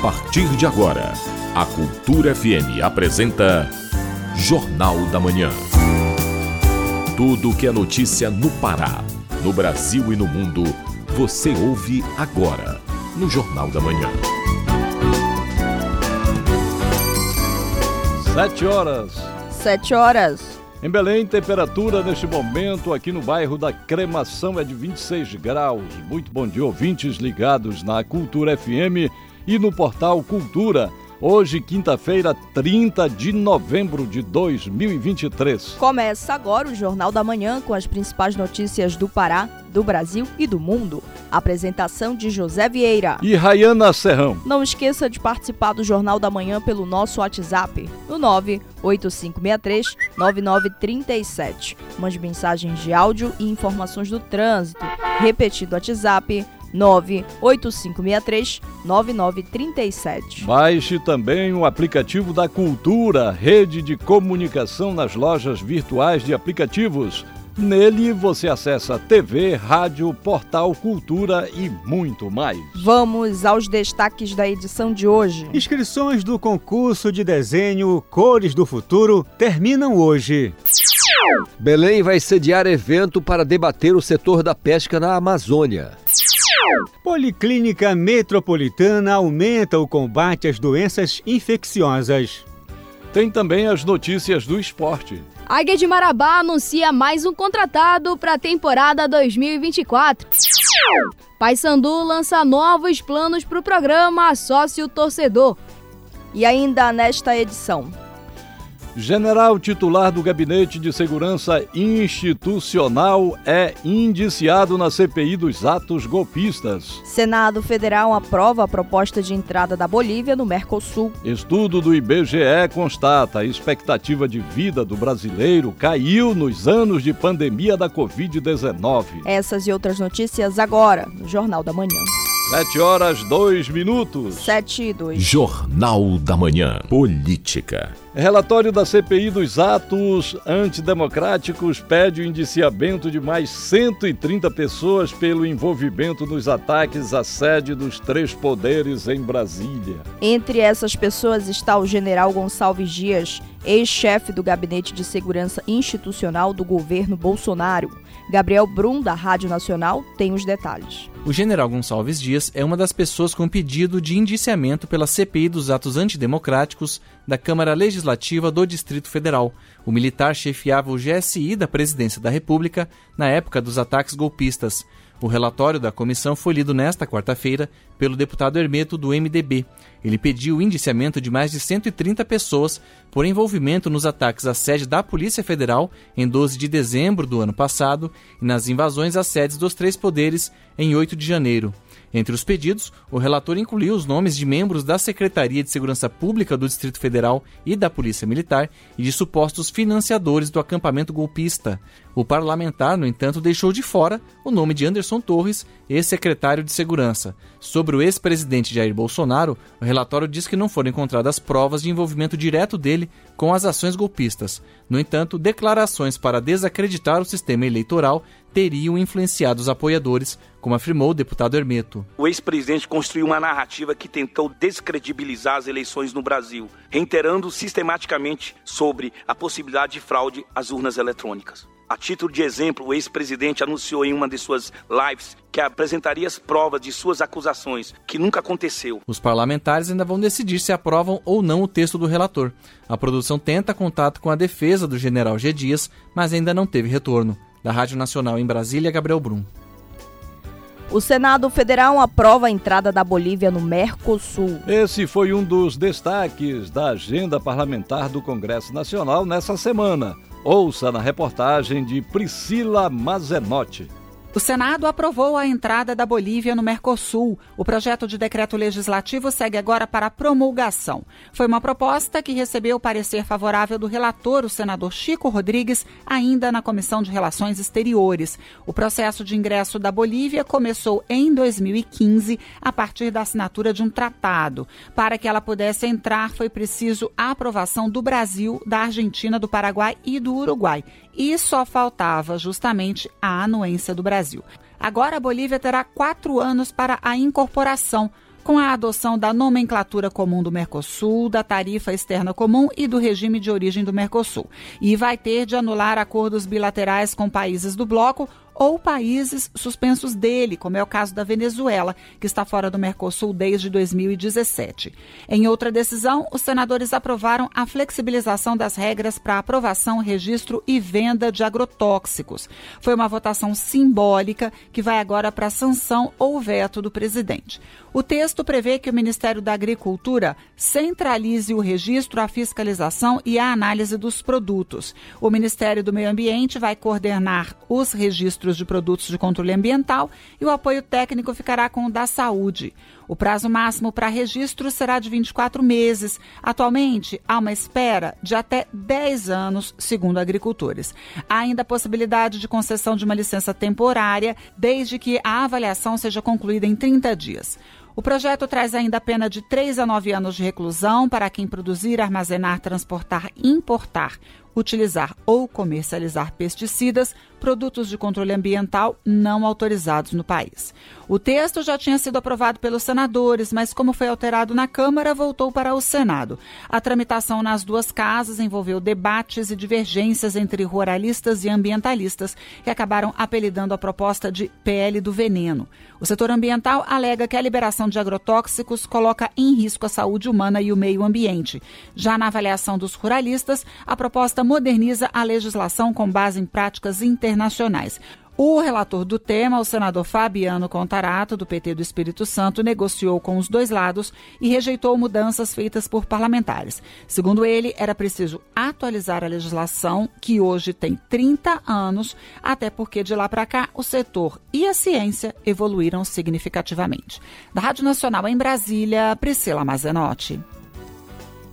partir de agora, a Cultura FM apresenta Jornal da Manhã. Tudo que é notícia no Pará, no Brasil e no mundo, você ouve agora no Jornal da Manhã. Sete horas. Sete horas. Em Belém, temperatura neste momento aqui no bairro da Cremação é de 26 graus. Muito bom dia, ouvintes ligados na Cultura FM e no portal Cultura. Hoje, quinta-feira, 30 de novembro de 2023. Começa agora o Jornal da Manhã com as principais notícias do Pará, do Brasil e do mundo. Apresentação de José Vieira e Rayana Serrão. Não esqueça de participar do Jornal da Manhã pelo nosso WhatsApp, no 98563 9937. Mande mensagens de áudio e informações do trânsito. Repetido WhatsApp 98563 9937. Baixe também o aplicativo da Cultura, rede de comunicação nas lojas virtuais de aplicativos. Nele você acessa TV, rádio, portal, cultura e muito mais. Vamos aos destaques da edição de hoje. Inscrições do concurso de desenho Cores do Futuro terminam hoje. Belém vai sediar evento para debater o setor da pesca na Amazônia. Policlínica Metropolitana aumenta o combate às doenças infecciosas. Tem também as notícias do esporte. Águia de Marabá anuncia mais um contratado para a temporada 2024. Paysandu lança novos planos para o programa Sócio Torcedor. E ainda nesta edição, General titular do Gabinete de Segurança Institucional é indiciado na CPI dos atos golpistas. Senado Federal aprova a proposta de entrada da Bolívia no Mercosul. Estudo do IBGE constata a expectativa de vida do brasileiro caiu nos anos de pandemia da Covid-19. Essas e outras notícias agora no Jornal da Manhã. Sete horas, dois minutos. Sete e dois. Jornal da Manhã. Política. Relatório da CPI dos atos antidemocráticos pede o indiciamento de mais 130 pessoas pelo envolvimento nos ataques à sede dos três poderes em Brasília. Entre essas pessoas está o general Gonçalves Dias, ex-chefe do Gabinete de Segurança Institucional do governo Bolsonaro. Gabriel Brum, da Rádio Nacional, tem os detalhes. O general Gonçalves Dias é uma das pessoas com pedido de indiciamento pela CPI dos atos antidemocráticos da Câmara Legislativa do Distrito Federal. O militar chefiava o GSI da Presidência da República na época dos ataques golpistas. O relatório da comissão foi lido nesta quarta-feira pelo deputado Hermeto do MDB. Ele pediu o indiciamento de mais de 130 pessoas por envolvimento nos ataques à sede da Polícia Federal em 12 de dezembro do ano passado e nas invasões às sedes dos três poderes em 8 de janeiro. Entre os pedidos, o relator incluiu os nomes de membros da Secretaria de Segurança Pública do Distrito Federal e da Polícia Militar e de supostos financiadores do acampamento golpista. O parlamentar, no entanto, deixou de fora o nome de Anderson Torres, ex-secretário de Segurança. Sobre o ex-presidente Jair Bolsonaro, o relatório diz que não foram encontradas provas de envolvimento direto dele com as ações golpistas. No entanto, declarações para desacreditar o sistema eleitoral teriam influenciado os apoiadores, como afirmou o deputado Hermeto. O ex-presidente construiu uma narrativa que tentou descredibilizar as eleições no Brasil, reiterando sistematicamente sobre a possibilidade de fraude às urnas eletrônicas. A título de exemplo, o ex-presidente anunciou em uma de suas lives que apresentaria as provas de suas acusações, que nunca aconteceu. Os parlamentares ainda vão decidir se aprovam ou não o texto do relator. A produção tenta contato com a defesa do general G. Dias, mas ainda não teve retorno. Da Rádio Nacional em Brasília, Gabriel Brum. O Senado Federal aprova a entrada da Bolívia no Mercosul. Esse foi um dos destaques da agenda parlamentar do Congresso Nacional nessa semana. Ouça na reportagem de Priscila Mazenotti. O Senado aprovou a entrada da Bolívia no Mercosul. O projeto de decreto legislativo segue agora para promulgação. Foi uma proposta que recebeu parecer favorável do relator, o senador Chico Rodrigues, ainda na Comissão de Relações Exteriores. O processo de ingresso da Bolívia começou em 2015, a partir da assinatura de um tratado. Para que ela pudesse entrar, foi preciso a aprovação do Brasil, da Argentina, do Paraguai e do Uruguai e só faltava justamente a anuência do Brasil. Agora a Bolívia terá quatro anos para a incorporação. com a adoção da nomenclatura comum do Mercosul, da tarifa externa comum e do regime de origem do Mercosul. E vai ter de anular acordos bilaterais com países do bloco ou países suspensos dele, como é o caso da Venezuela, que está fora do Mercosul desde 2017. Em outra decisão, os senadores aprovaram a flexibilização das regras para aprovação, registro e venda de agrotóxicos. Foi uma votação simbólica que vai agora para sanção ou veto do presidente. O texto prevê que o Ministério da Agricultura centralize o registro, a fiscalização e a análise dos produtos. O Ministério do Meio Ambiente vai coordenar os registros de produtos de controle ambiental e o apoio técnico ficará com o da saúde. O prazo máximo para registro será de 24 meses. Atualmente, há uma espera de até 10 anos, segundo agricultores. Há ainda a possibilidade de concessão de uma licença temporária, desde que a avaliação seja concluída em 30 dias. O projeto traz ainda a pena de 3 a 9 anos de reclusão para quem produzir, armazenar, transportar, importar utilizar ou comercializar pesticidas, produtos de controle ambiental não autorizados no país. O texto já tinha sido aprovado pelos senadores, mas como foi alterado na Câmara, voltou para o Senado. A tramitação nas duas casas envolveu debates e divergências entre ruralistas e ambientalistas, que acabaram apelidando a proposta de PL do veneno. O setor ambiental alega que a liberação de agrotóxicos coloca em risco a saúde humana e o meio ambiente. Já na avaliação dos ruralistas, a proposta moderniza a legislação com base em práticas internacionais. O relator do tema, o senador Fabiano Contarato, do PT do Espírito Santo, negociou com os dois lados e rejeitou mudanças feitas por parlamentares. Segundo ele, era preciso atualizar a legislação, que hoje tem 30 anos, até porque de lá para cá o setor e a ciência evoluíram significativamente. Da Rádio Nacional em Brasília, Priscila Mazenotti.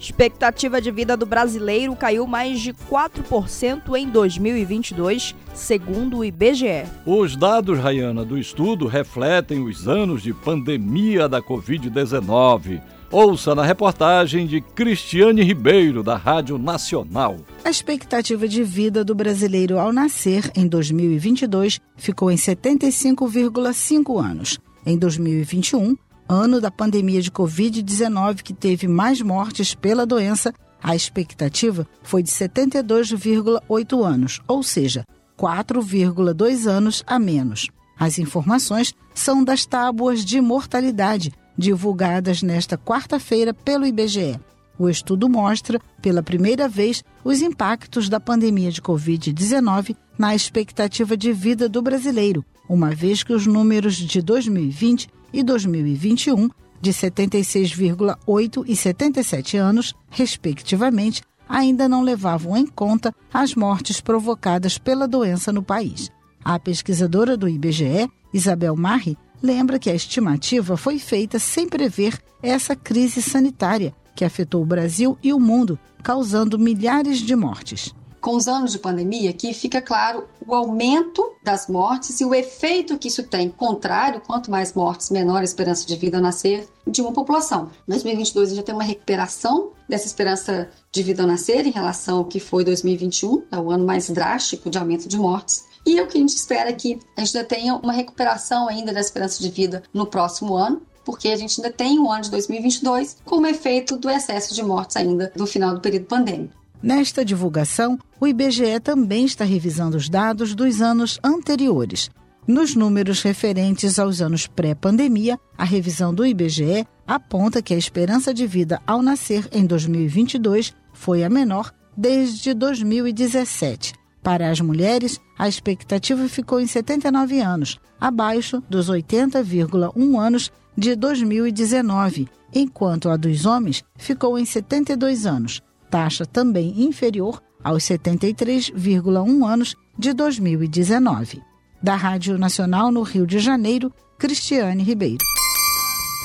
Expectativa de vida do brasileiro caiu mais de 4% em 2022, segundo o IBGE. Os dados, Rayana, do estudo refletem os anos de pandemia da Covid-19. Ouça na reportagem de Cristiane Ribeiro, da Rádio Nacional. A expectativa de vida do brasileiro ao nascer em 2022 ficou em 75,5 anos. Em 2021, ano da pandemia de Covid-19 que teve mais mortes pela doença, a expectativa foi de 72,8 anos, ou seja, 4,2 anos a menos. As informações são das tábuas de mortalidade divulgadas nesta quarta-feira pelo IBGE. O estudo mostra, pela primeira vez, os impactos da pandemia de Covid-19 na expectativa de vida do brasileiro, uma vez que os números de 2020 e 2021, de 76,8 e 77 anos, respectivamente, ainda não levavam em conta as mortes provocadas pela doença no país. A pesquisadora do IBGE, Isabel Marri, lembra que a estimativa foi feita sem prever essa crise sanitária que afetou o Brasil e o mundo, causando milhares de mortes com os anos de pandemia, aqui fica claro o aumento das mortes e o efeito que isso tem, contrário, quanto mais mortes, menor a esperança de vida ao nascer de uma população. Em 2022 já tem uma recuperação dessa esperança de vida ao nascer em relação ao que foi 2021, é o ano mais drástico de aumento de mortes. E o que a gente espera é que a gente ainda tenha uma recuperação ainda da esperança de vida no próximo ano, porque a gente ainda tem o ano de 2022 como efeito do excesso de mortes ainda do final do período pandêmico. Nesta divulgação, o IBGE também está revisando os dados dos anos anteriores. Nos números referentes aos anos pré-pandemia, a revisão do IBGE aponta que a esperança de vida ao nascer em 2022 foi a menor desde 2017. Para as mulheres, a expectativa ficou em 79 anos, abaixo dos 80,1 anos de 2019, enquanto a dos homens ficou em 72 anos, taxa também inferior aos 73,1 anos de 2019. Da Rádio Nacional no Rio de Janeiro, Cristiane Ribeiro.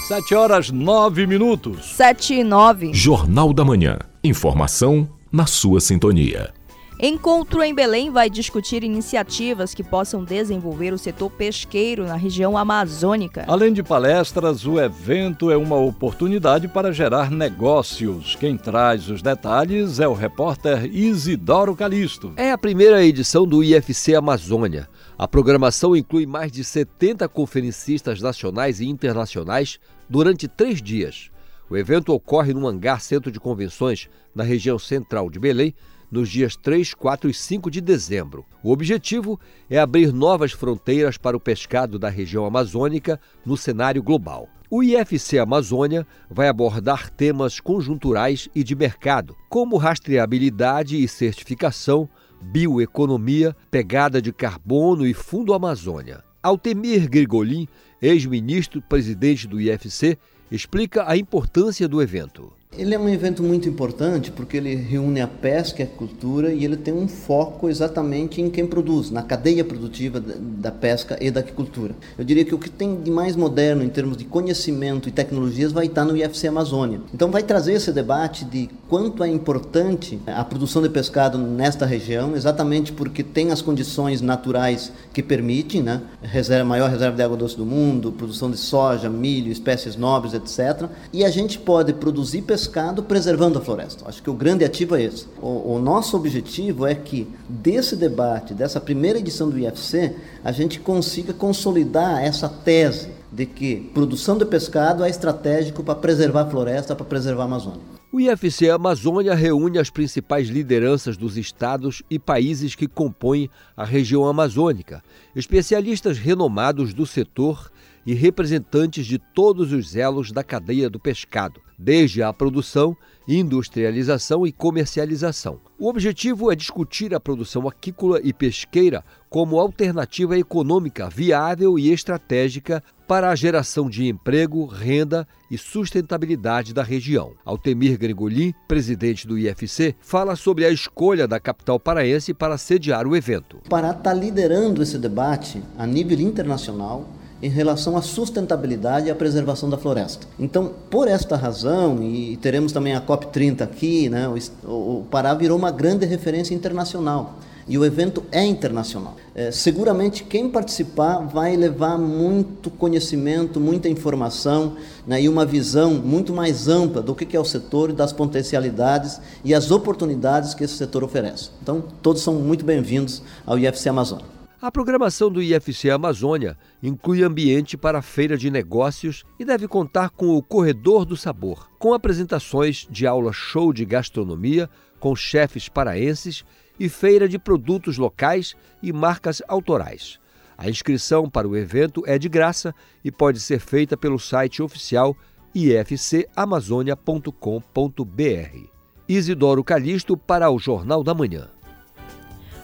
7 horas 9 minutos. 7 e 9. Jornal da Manhã. Informação na sua sintonia. Encontro em Belém vai discutir iniciativas que possam desenvolver o setor pesqueiro na região amazônica. Além de palestras, o evento é uma oportunidade para gerar negócios. Quem traz os detalhes é o repórter Isidoro Calixto. É a primeira edição do IFC Amazônia. A programação inclui mais de 70 conferencistas nacionais e internacionais durante três dias. O evento ocorre no Hangar Centro de Convenções, na região central de Belém, nos dias 3, 4 e 5 de dezembro. O objetivo é abrir novas fronteiras para o pescado da região amazônica no cenário global. O IFC Amazônia vai abordar temas conjunturais e de mercado, como rastreabilidade e certificação, bioeconomia, pegada de carbono e Fundo Amazônia. Altemir Grigolin, ex-ministro presidente do IFC, explica a importância do evento. Ele é um evento muito importante porque ele reúne a pesca e a cultura e ele tem um foco exatamente em quem produz, na cadeia produtiva da pesca e da aquicultura. Eu diria que o que tem de mais moderno em termos de conhecimento e tecnologias vai estar no IFC Amazônia. Então vai trazer esse debate de quanto é importante a produção de pescado nesta região, exatamente porque tem as condições naturais que permitem, né? Reserva, maior reserva de água doce do mundo, produção de soja, milho, espécies nobres, etc. E a gente pode produzir pescado pescado preservando a floresta. Acho que o grande ativo é esse. O, o, nosso objetivo é que desse debate, dessa primeira edição do IFC, a gente consiga consolidar essa tese de que produção de pescado é estratégico para preservar a floresta, para preservar a Amazônia. O IFC Amazônia reúne as principais lideranças dos estados e países que compõem a região amazônica, especialistas renomados do setor e representantes de todos os elos da cadeia do pescado, desde a produção, industrialização e comercialização. O objetivo é discutir a produção aquícola e pesqueira como alternativa econômica viável e estratégica para a geração de emprego, renda e sustentabilidade da região. Altemir Gregolin, presidente do IFC, fala sobre a escolha da capital paraense para sediar o evento. Pará está liderando esse debate a nível internacional em relação à sustentabilidade e à preservação da floresta. Então, por esta razão, e teremos também a COP30 aqui, né, o, Pará virou uma grande referência internacional. E o evento é internacional. É, seguramente quem participar vai levar muito conhecimento, muita informação né, e uma visão muito mais ampla do que é o setor e das potencialidades e as oportunidades que esse setor oferece. Então, todos são muito bem-vindos ao IFC Amazônia. A programação do IFC Amazônia inclui ambiente para a feira de negócios e deve contar com o Corredor do Sabor, com apresentações de aula show de gastronomia com chefes paraenses e feira de produtos locais e marcas autorais. A inscrição para o evento é de graça e pode ser feita pelo site oficial ifcamazônia.com.br. Isidoro Calixto para o Jornal da Manhã.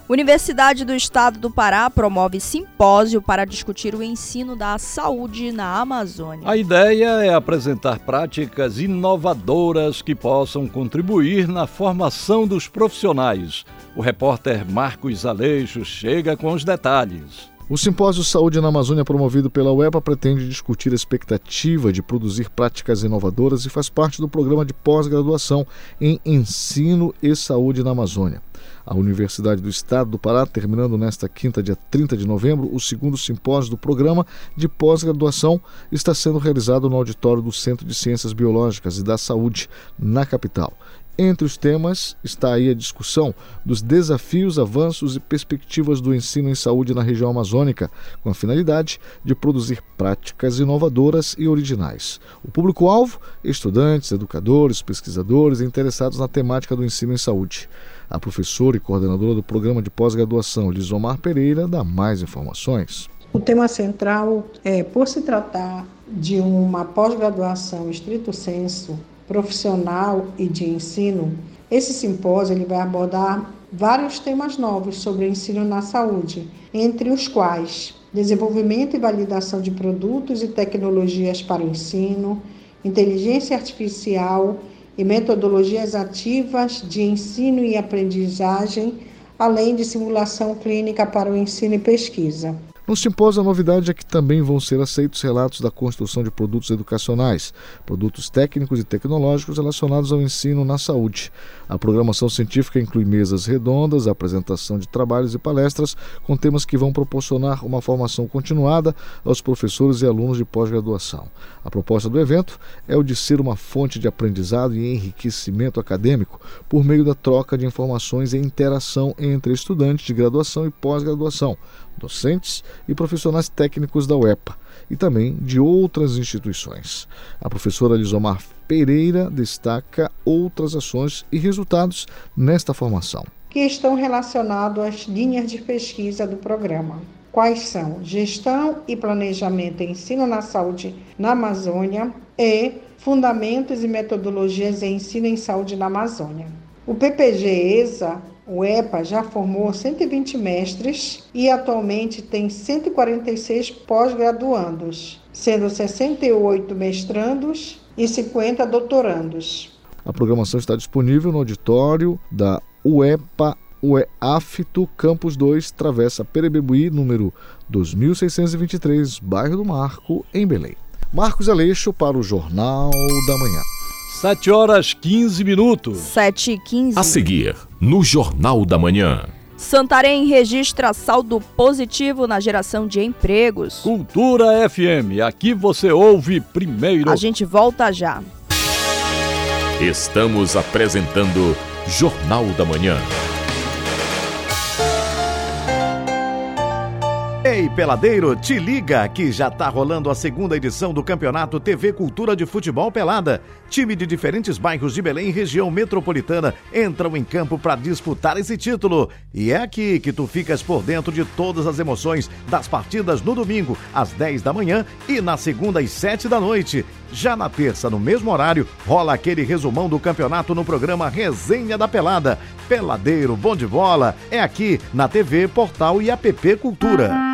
Universidade do Estado do Pará promove simpósio para discutir o ensino da saúde na Amazônia. A ideia é apresentar práticas inovadoras que possam contribuir na formação dos profissionais. O repórter Marcos Aleixo chega com os detalhes. O simpósio Saúde na Amazônia, promovido pela UEPA, pretende discutir a expectativa de produzir práticas inovadoras e faz parte do programa de pós-graduação em Ensino e Saúde na Amazônia. A Universidade do Estado do Pará, terminando nesta quinta, dia 30 de novembro, o segundo simpósio do programa de pós-graduação está sendo realizado no auditório do Centro de Ciências Biológicas e da Saúde, na capital. Entre os temas está aí a discussão dos desafios, avanços e perspectivas do ensino em saúde na região amazônica, com a finalidade de produzir práticas inovadoras e originais. O público-alvo: estudantes, educadores, pesquisadores interessados na temática do ensino em saúde. A professora e coordenadora do programa de pós-graduação, Lisomar Pereira, dá mais informações. O tema central é, por se tratar de uma pós-graduação estrito senso profissional e de ensino, esse simpósio ele vai abordar vários temas novos sobre ensino na saúde, entre os quais desenvolvimento e validação de produtos e tecnologias para o ensino, inteligência artificial e metodologias ativas de ensino e aprendizagem, além de simulação clínica para o ensino e pesquisa. No simpósio, a novidade é que também vão ser aceitos relatos da construção de produtos educacionais, produtos técnicos e tecnológicos relacionados ao ensino na saúde. A programação científica inclui mesas redondas, apresentação de trabalhos e palestras com temas que vão proporcionar uma formação continuada aos professores e alunos de pós-graduação. A proposta do evento é o de ser uma fonte de aprendizado e enriquecimento acadêmico por meio da troca de informações e interação entre estudantes de graduação e pós-graduação docentes e profissionais técnicos da UEPA e também de outras instituições. A professora Lisomar Pereira destaca outras ações e resultados nesta formação. Que estão relacionados às linhas de pesquisa do programa. Quais são gestão e planejamento em ensino na saúde na Amazônia e fundamentos e metodologias em ensino em saúde na Amazônia. O PPG-ESA o EPA já formou 120 mestres e atualmente tem 146 pós-graduandos, sendo 68 mestrandos e 50 doutorandos. A programação está disponível no auditório da UEPA UEAFITO Campus 2, Travessa Perebebuí, número 2623, bairro do Marco, em Belém. Marcos Aleixo para o Jornal da Manhã. 7 horas 15 minutos. 7 e 15. A seguir, no Jornal da Manhã. Santarém registra saldo positivo na geração de empregos. Cultura FM, aqui você ouve primeiro. A gente volta já. Estamos apresentando Jornal da Manhã. Ei, peladeiro, te liga que já tá rolando a segunda edição do Campeonato TV Cultura de Futebol Pelada. Time de diferentes bairros de Belém e região metropolitana entram em campo para disputar esse título. E é aqui que tu ficas por dentro de todas as emoções das partidas no domingo, às 10 da manhã e na segunda às 7 da noite. Já na terça, no mesmo horário, rola aquele resumão do campeonato no programa Resenha da Pelada. Peladeiro, bom de bola, é aqui na TV, Portal e App Cultura.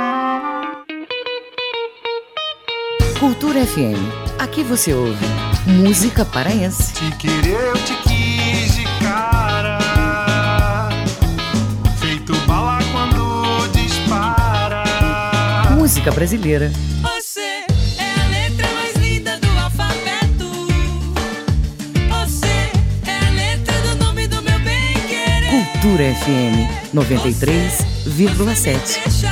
Cultura FM. Aqui você ouve música paraense. Te querer, eu te quis de cara. Feito bala quando dispara. Música brasileira. Você é a letra mais linda do alfabeto. Você é a letra do nome do meu bem querer. Cultura FM 93,7.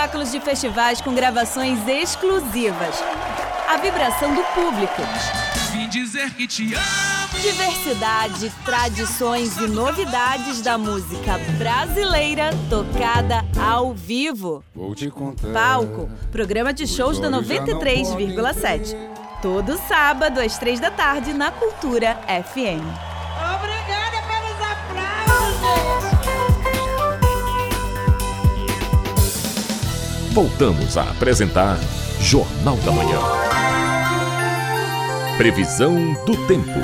Espetáculos de festivais com gravações exclusivas. A vibração do público. Vim dizer que te amo. Diversidade, tradições e novidades da música brasileira tocada ao vivo. Vou te contar. Palco, programa de shows da 93,7. Todo sábado às três da tarde na Cultura FM. Voltamos a apresentar Jornal da Manhã. Previsão do tempo.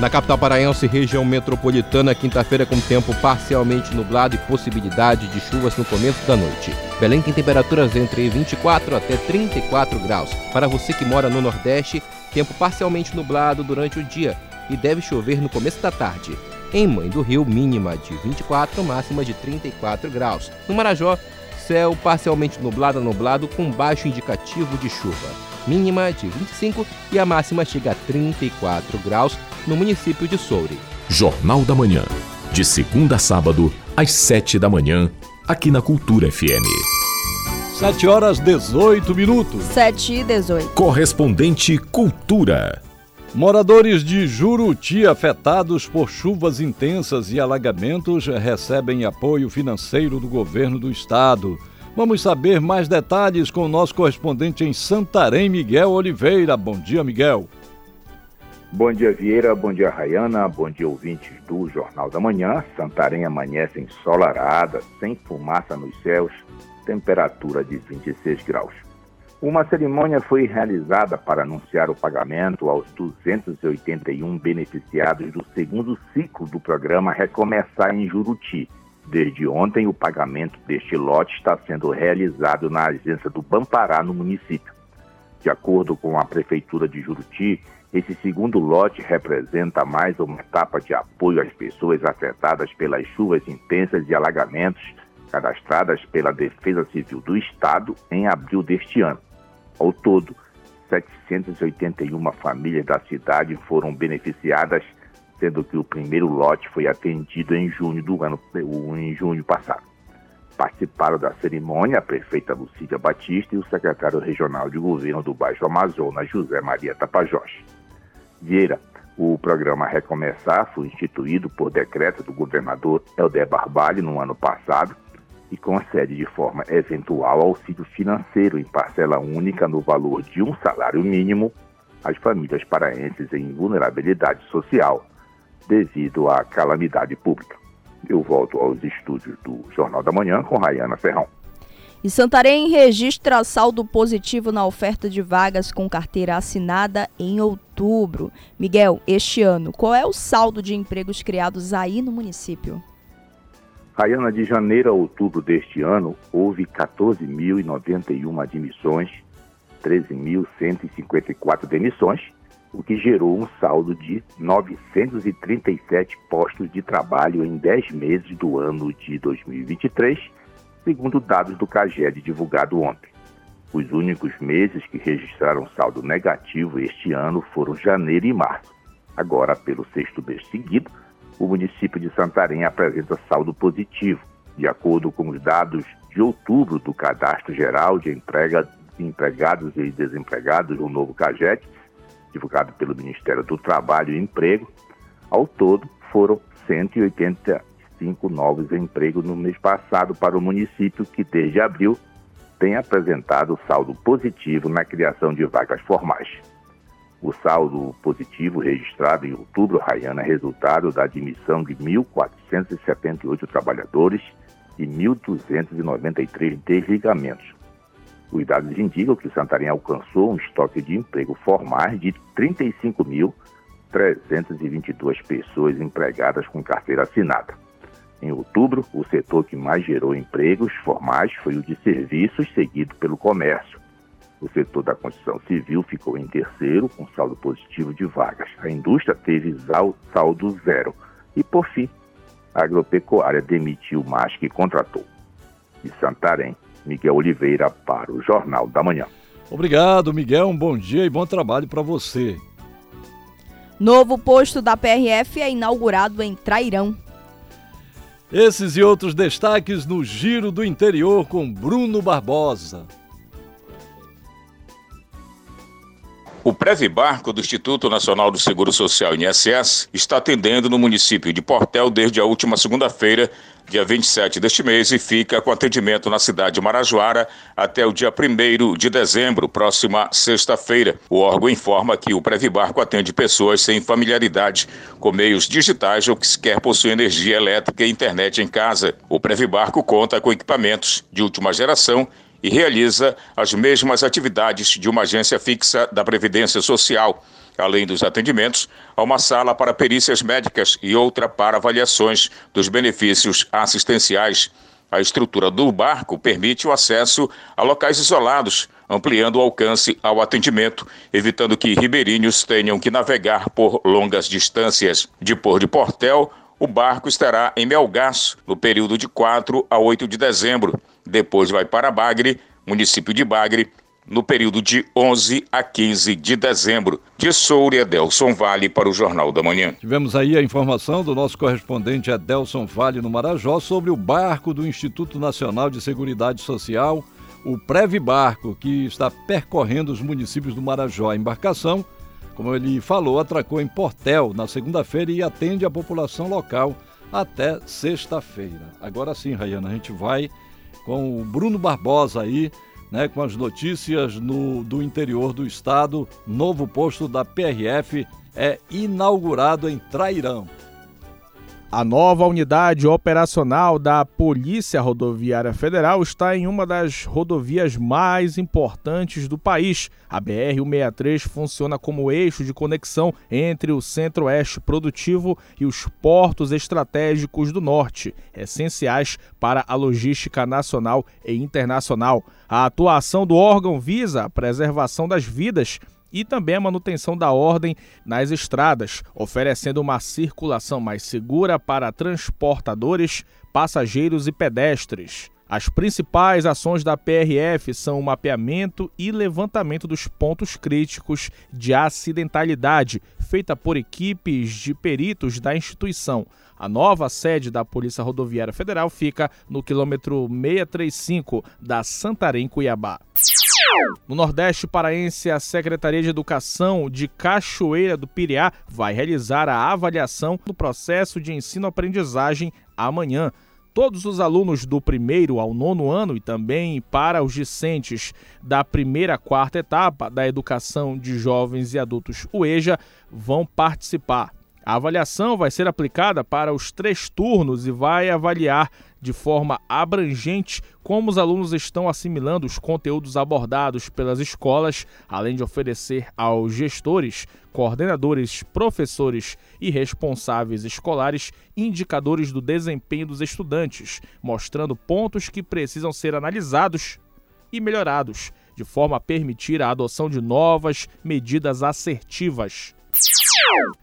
Na capital paraense, região metropolitana, quinta-feira com tempo parcialmente nublado e possibilidade de chuvas no começo da noite. Belém tem temperaturas entre 24 até 34 graus. Para você que mora no Nordeste, tempo parcialmente nublado durante o dia e deve chover no começo da tarde. Em Mãe do Rio, mínima de 24, máxima de 34 graus. No Marajó, céu parcialmente nublado a nublado com baixo indicativo de chuva. Mínima de 25 e a máxima chega a 34 graus no município de Soure. Jornal da Manhã, de segunda a sábado, às 7 da manhã, aqui na Cultura FM. 7 horas 18 minutos. 7 e 18. Correspondente Cultura. Moradores de Juruti afetados por chuvas intensas e alagamentos recebem apoio financeiro do governo do estado. Vamos saber mais detalhes com o nosso correspondente em Santarém, Miguel Oliveira. Bom dia, Miguel. Bom dia, Vieira. Bom dia, Rayana. Bom dia, ouvintes do Jornal da Manhã. Santarém amanhece ensolarada, sem fumaça nos céus, temperatura de 26 graus. Uma cerimônia foi realizada para anunciar o pagamento aos 281 beneficiados do segundo ciclo do programa Recomeçar em Juruti. Desde ontem, o pagamento deste lote está sendo realizado na agência do Bampará, no município. De acordo com a Prefeitura de Juruti, esse segundo lote representa mais uma etapa de apoio às pessoas afetadas pelas chuvas intensas e alagamentos cadastradas pela Defesa Civil do Estado em abril deste ano. Ao todo, 781 famílias da cidade foram beneficiadas, sendo que o primeiro lote foi atendido em junho do ano em junho passado. Participaram da cerimônia a prefeita Lucília Batista e o secretário regional de governo do Baixo Amazonas, José Maria Tapajós. Vieira, o programa Recomeçar foi instituído por decreto do governador Helder Barbalho no ano passado e concede de forma eventual auxílio financeiro em parcela única no valor de um salário mínimo às famílias paraenses em vulnerabilidade social devido à calamidade pública. Eu volto aos estúdios do Jornal da Manhã com Rayana Ferrão. E Santarém registra saldo positivo na oferta de vagas com carteira assinada em outubro. Miguel, este ano, qual é o saldo de empregos criados aí no município? Rayana, de janeiro a outubro deste ano, houve 14.091 admissões, 13.154 demissões, o que gerou um saldo de 937 postos de trabalho em 10 meses do ano de 2023, segundo dados do CAGED divulgado ontem. Os únicos meses que registraram saldo negativo este ano foram janeiro e março. Agora, pelo sexto mês seguido, o município de Santarém apresenta saldo positivo, de acordo com os dados de outubro do Cadastro Geral de Empregados e Desempregados, o novo CAGED, divulgado pelo Ministério do Trabalho e Emprego. Ao todo, foram 185 novos empregos no mês passado para o município, que desde abril tem apresentado saldo positivo na criação de vagas formais. O saldo positivo registrado em outubro, Rayana, é resultado da admissão de 1.478 trabalhadores e 1.293 desligamentos. Os dados indicam que Santarém alcançou um estoque de emprego formais de 35.322 pessoas empregadas com carteira assinada. Em outubro, o setor que mais gerou empregos formais foi o de serviços, seguido pelo comércio. O setor da construção civil ficou em terceiro, com saldo positivo de vagas. A indústria teve saldo zero. E, por fim, a agropecuária demitiu mais que contratou. De Santarém, Miguel Oliveira para o Jornal da Manhã. Obrigado, Miguel. Um bom dia e bom trabalho para você. Novo posto da PRF é inaugurado em Trairão. Esses e outros destaques no Giro do Interior com Bruno Barbosa. O Previbarco do Instituto Nacional do Seguro Social, INSS, está atendendo no município de Portel desde a última segunda-feira, dia 27 deste mês, e fica com atendimento na cidade de Marajoara até o dia 1 de dezembro, próxima sexta-feira. O órgão informa que o Previbarco atende pessoas sem familiaridade com meios digitais ou que sequer possuem energia elétrica e internet em casa. O Previbarco conta com equipamentos de última geração e realiza as mesmas atividades de uma agência fixa da Previdência Social. Além dos atendimentos, há uma sala para perícias médicas e outra para avaliações dos benefícios assistenciais. A estrutura do barco permite o acesso a locais isolados, ampliando o alcance ao atendimento, evitando que ribeirinhos tenham que navegar por longas distâncias. De Pôr de Portel, o barco estará em Melgaço no período de 4 a 8 de dezembro. Depois vai para Bagre, município de Bagre, no período de 11 a 15 de dezembro. De Soura, Edelson Vale para o Jornal da Manhã. Tivemos aí a informação do nosso correspondente Edelson Vale no Marajó sobre o barco do Instituto Nacional de Seguridade Social, o Preve Barco, que está percorrendo os municípios do Marajó. A embarcação, como ele falou, atracou em Portel na segunda-feira e atende a população local até sexta-feira. Agora sim, Rayana, a gente vai com o Bruno Barbosa aí né, com as notícias no, do interior do estado. Novo posto da PRF é inaugurado em Trairão. A nova unidade operacional da Polícia Rodoviária Federal está em uma das rodovias mais importantes do país. A BR-163 funciona como eixo de conexão entre o centro-oeste produtivo e os portos estratégicos do norte, essenciais para a logística nacional e internacional. A atuação do órgão visa a preservação das vidas e também a manutenção da ordem nas estradas, oferecendo uma circulação mais segura para transportadores, passageiros e pedestres. As principais ações da PRF são o mapeamento e levantamento dos pontos críticos de acidentalidade, feita por equipes de peritos da instituição. A nova sede da Polícia Rodoviária Federal fica no quilômetro 635 da Santarém, Cuiabá. No Nordeste Paraense, a Secretaria de Educação de Cachoeira do Piriá vai realizar a avaliação do processo de ensino-aprendizagem amanhã. Todos os alunos do primeiro ao nono ano e também para os discentes da primeira à quarta etapa da educação de jovens e adultos UEJA vão participar. A avaliação vai ser aplicada para os três turnos e vai avaliar de forma abrangente como os alunos estão assimilando os conteúdos abordados pelas escolas, além de oferecer aos gestores, coordenadores, professores e responsáveis escolares indicadores do desempenho dos estudantes, mostrando pontos que precisam ser analisados e melhorados, de forma a permitir a adoção de novas medidas assertivas.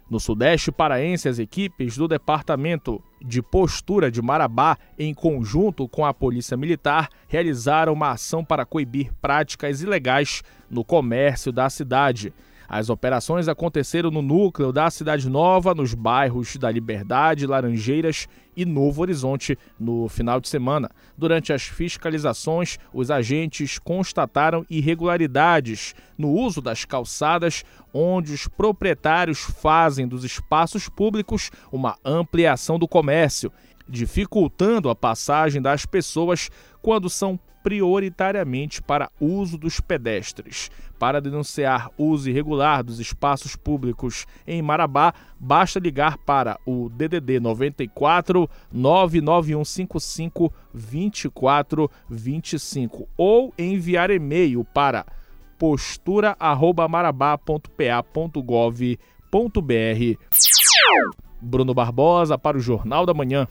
No Sudeste Paraense, as equipes do Departamento de Postura de Marabá, em conjunto com a Polícia Militar, realizaram uma ação para coibir práticas ilegais no comércio da cidade. As operações aconteceram no núcleo da Cidade Nova, nos bairros da Liberdade, Laranjeiras e Novo Horizonte no final de semana. Durante as fiscalizações, os agentes constataram irregularidades no uso das calçadas, onde os proprietários fazem dos espaços públicos uma ampliação do comércio, dificultando a passagem das pessoas quando são prioritariamente para uso dos pedestres. Para denunciar uso irregular dos espaços públicos em Marabá, basta ligar para o DDD 94 99155 2425 ou enviar e-mail para postura@marabá.pa.gov.br. Bruno Barbosa para o Jornal da Manhã.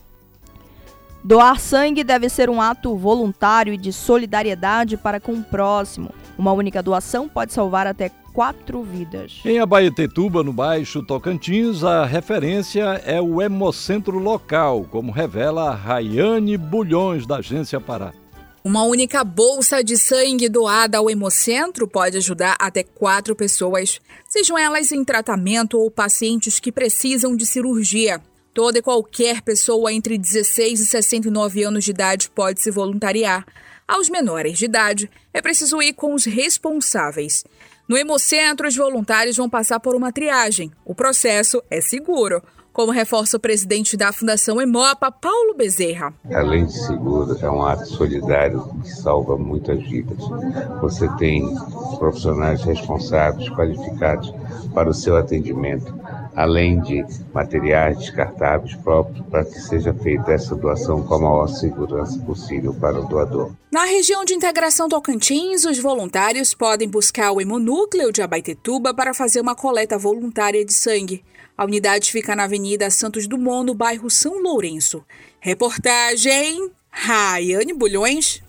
Doar sangue deve ser um ato voluntário e de solidariedade para com o próximo. Uma única doação pode salvar até quatro vidas. Em Abaetetuba, no Baixo Tocantins, a referência é o Hemocentro Local, como revela a Rayane Bulhões, da Agência Pará. Uma única bolsa de sangue doada ao Hemocentro pode ajudar até quatro pessoas, sejam elas em tratamento ou pacientes que precisam de cirurgia. Toda e qualquer pessoa entre 16 e 69 anos de idade pode se voluntariar. Aos menores de idade, é preciso ir com os responsáveis. No Hemocentro, os voluntários vão passar por uma triagem. O processo é seguro, como reforça o presidente da Fundação Hemopa, Paulo Bezerra. Além de seguro, é um ato solidário que salva muitas vidas. Você tem profissionais responsáveis, qualificados para o seu atendimento além de materiais descartáveis próprios para que seja feita essa doação com a maior segurança possível para o doador. Na região de integração Tocantins, os voluntários podem buscar o hemonúcleo de Abaitetuba para fazer uma coleta voluntária de sangue. A unidade fica na Avenida Santos Dumont, no bairro São Lourenço. Reportagem Raiane Bulhões.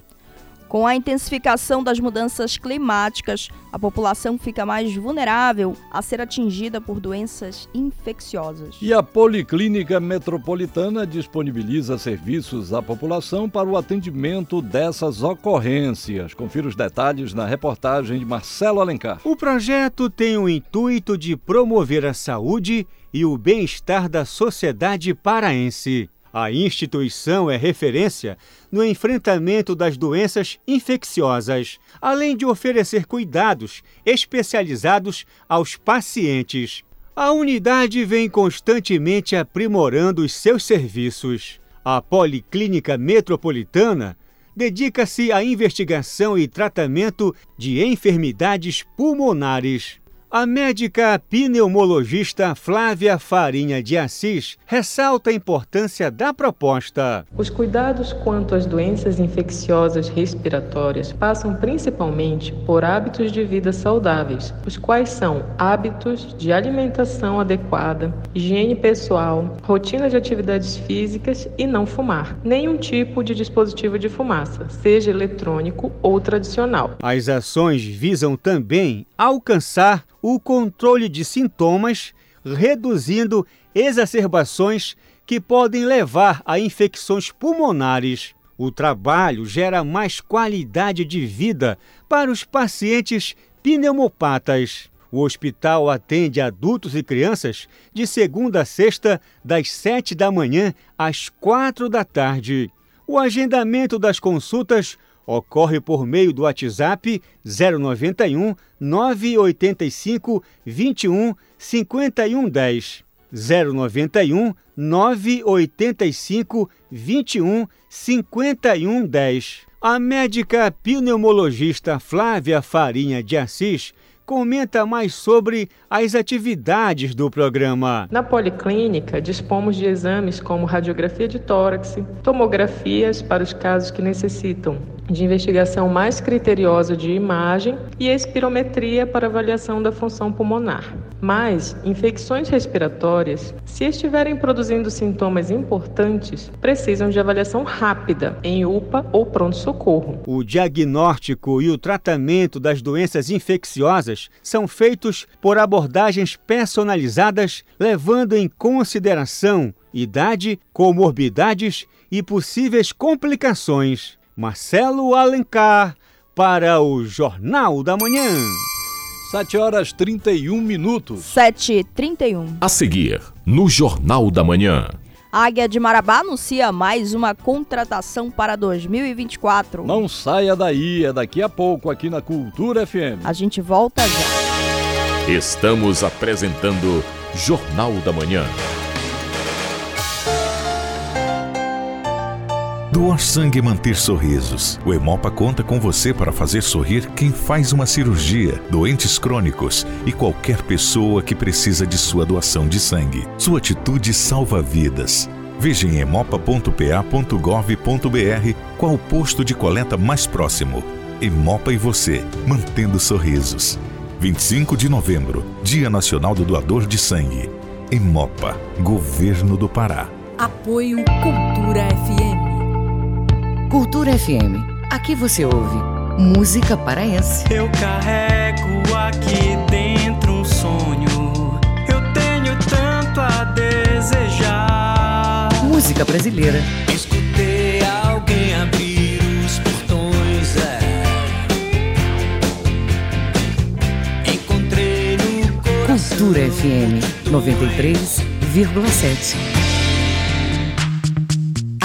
Com a intensificação das mudanças climáticas, a população fica mais vulnerável a ser atingida por doenças infecciosas. E a Policlínica Metropolitana disponibiliza serviços à população para o atendimento dessas ocorrências. Confira os detalhes na reportagem de Marcelo Alencar. O projeto tem o intuito de promover a saúde e o bem-estar da sociedade paraense. A instituição é referência no enfrentamento das doenças infecciosas, além de oferecer cuidados especializados aos pacientes. A unidade vem constantemente aprimorando os seus serviços. A Policlínica Metropolitana dedica-se à investigação e tratamento de enfermidades pulmonares. A médica pneumologista Flávia Farinha de Assis ressalta a importância da proposta. Os cuidados quanto às doenças infecciosas respiratórias passam principalmente por hábitos de vida saudáveis, os quais são hábitos de alimentação adequada, higiene pessoal, rotina de atividades físicas e não fumar, nenhum tipo de dispositivo de fumaça, seja eletrônico ou tradicional. As ações visam também alcançar o controle de sintomas, reduzindo exacerbações que podem levar a infecções pulmonares. O trabalho gera mais qualidade de vida para os pacientes pneumopatas. O hospital atende adultos e crianças de segunda a sexta, das sete da manhã às quatro da tarde. O agendamento das consultas ocorre por meio do WhatsApp 091 985 21 51 10. 091 985 21 51 10. A médica pneumologista Flávia Farinha de Assis comenta mais sobre as atividades do programa. Na policlínica, dispomos de exames como radiografia de tórax, tomografias para os casos que necessitam de investigação mais criteriosa de imagem e espirometria para avaliação da função pulmonar. Mas infecções respiratórias, se estiverem produzindo sintomas importantes, precisam de avaliação rápida em UPA ou pronto-socorro. O diagnóstico e o tratamento das doenças infecciosas são feitos por abordagens personalizadas, levando em consideração idade, comorbidades e possíveis complicações. Marcelo Alencar para o Jornal da Manhã. 7 horas 31 minutos. 7h31. A seguir, no Jornal da Manhã. A Águia de Marabá anuncia mais uma contratação para 2024. Não saia daí, é daqui a pouco aqui na Cultura FM. A gente volta já. Estamos apresentando Jornal da Manhã. Doar sangue e manter sorrisos. O Hemopa conta com você para fazer sorrir quem faz uma cirurgia, doentes crônicos e qualquer pessoa que precisa de sua doação de sangue. Sua atitude salva vidas. Veja em hemopa.pa.gov.br qual o posto de coleta mais próximo. Hemopa e você, mantendo sorrisos. 25 de novembro, Dia Nacional do Doador de Sangue. Hemopa, Governo do Pará. Apoio Cultura FM. Cultura FM. Aqui você ouve música paraense. Eu carrego aqui dentro um sonho. Eu tenho tanto a desejar. Música brasileira. Escutei alguém abrir os portões. É. Encontrei no coração. Cultura FM 93,7.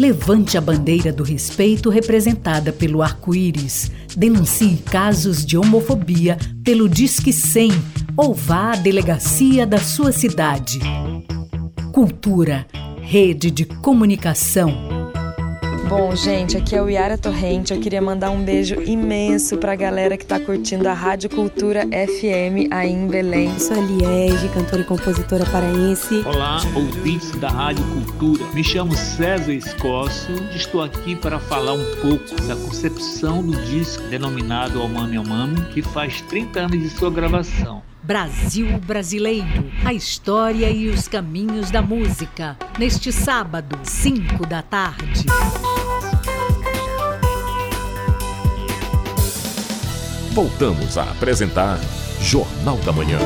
Levante a bandeira do respeito representada pelo arco-íris. Denuncie casos de homofobia pelo Disque 100 ou vá à delegacia da sua cidade. Cultura, rede de comunicação. Bom, gente, aqui é o Yara Torrente. Eu queria mandar um beijo imenso pra galera que tá curtindo a Rádio Cultura FM aí em Belém. Sou a Liege, cantora e compositora paraense. Olá, ouvintes da Rádio Cultura. Me chamo César Escócio e estou aqui para falar um pouco da concepção do disco denominado Omami Omami, que faz 30 anos de sua gravação. Brasil Brasileiro, a história e os caminhos da música. Neste sábado, 5 da tarde. Voltamos a apresentar Jornal da Manhã.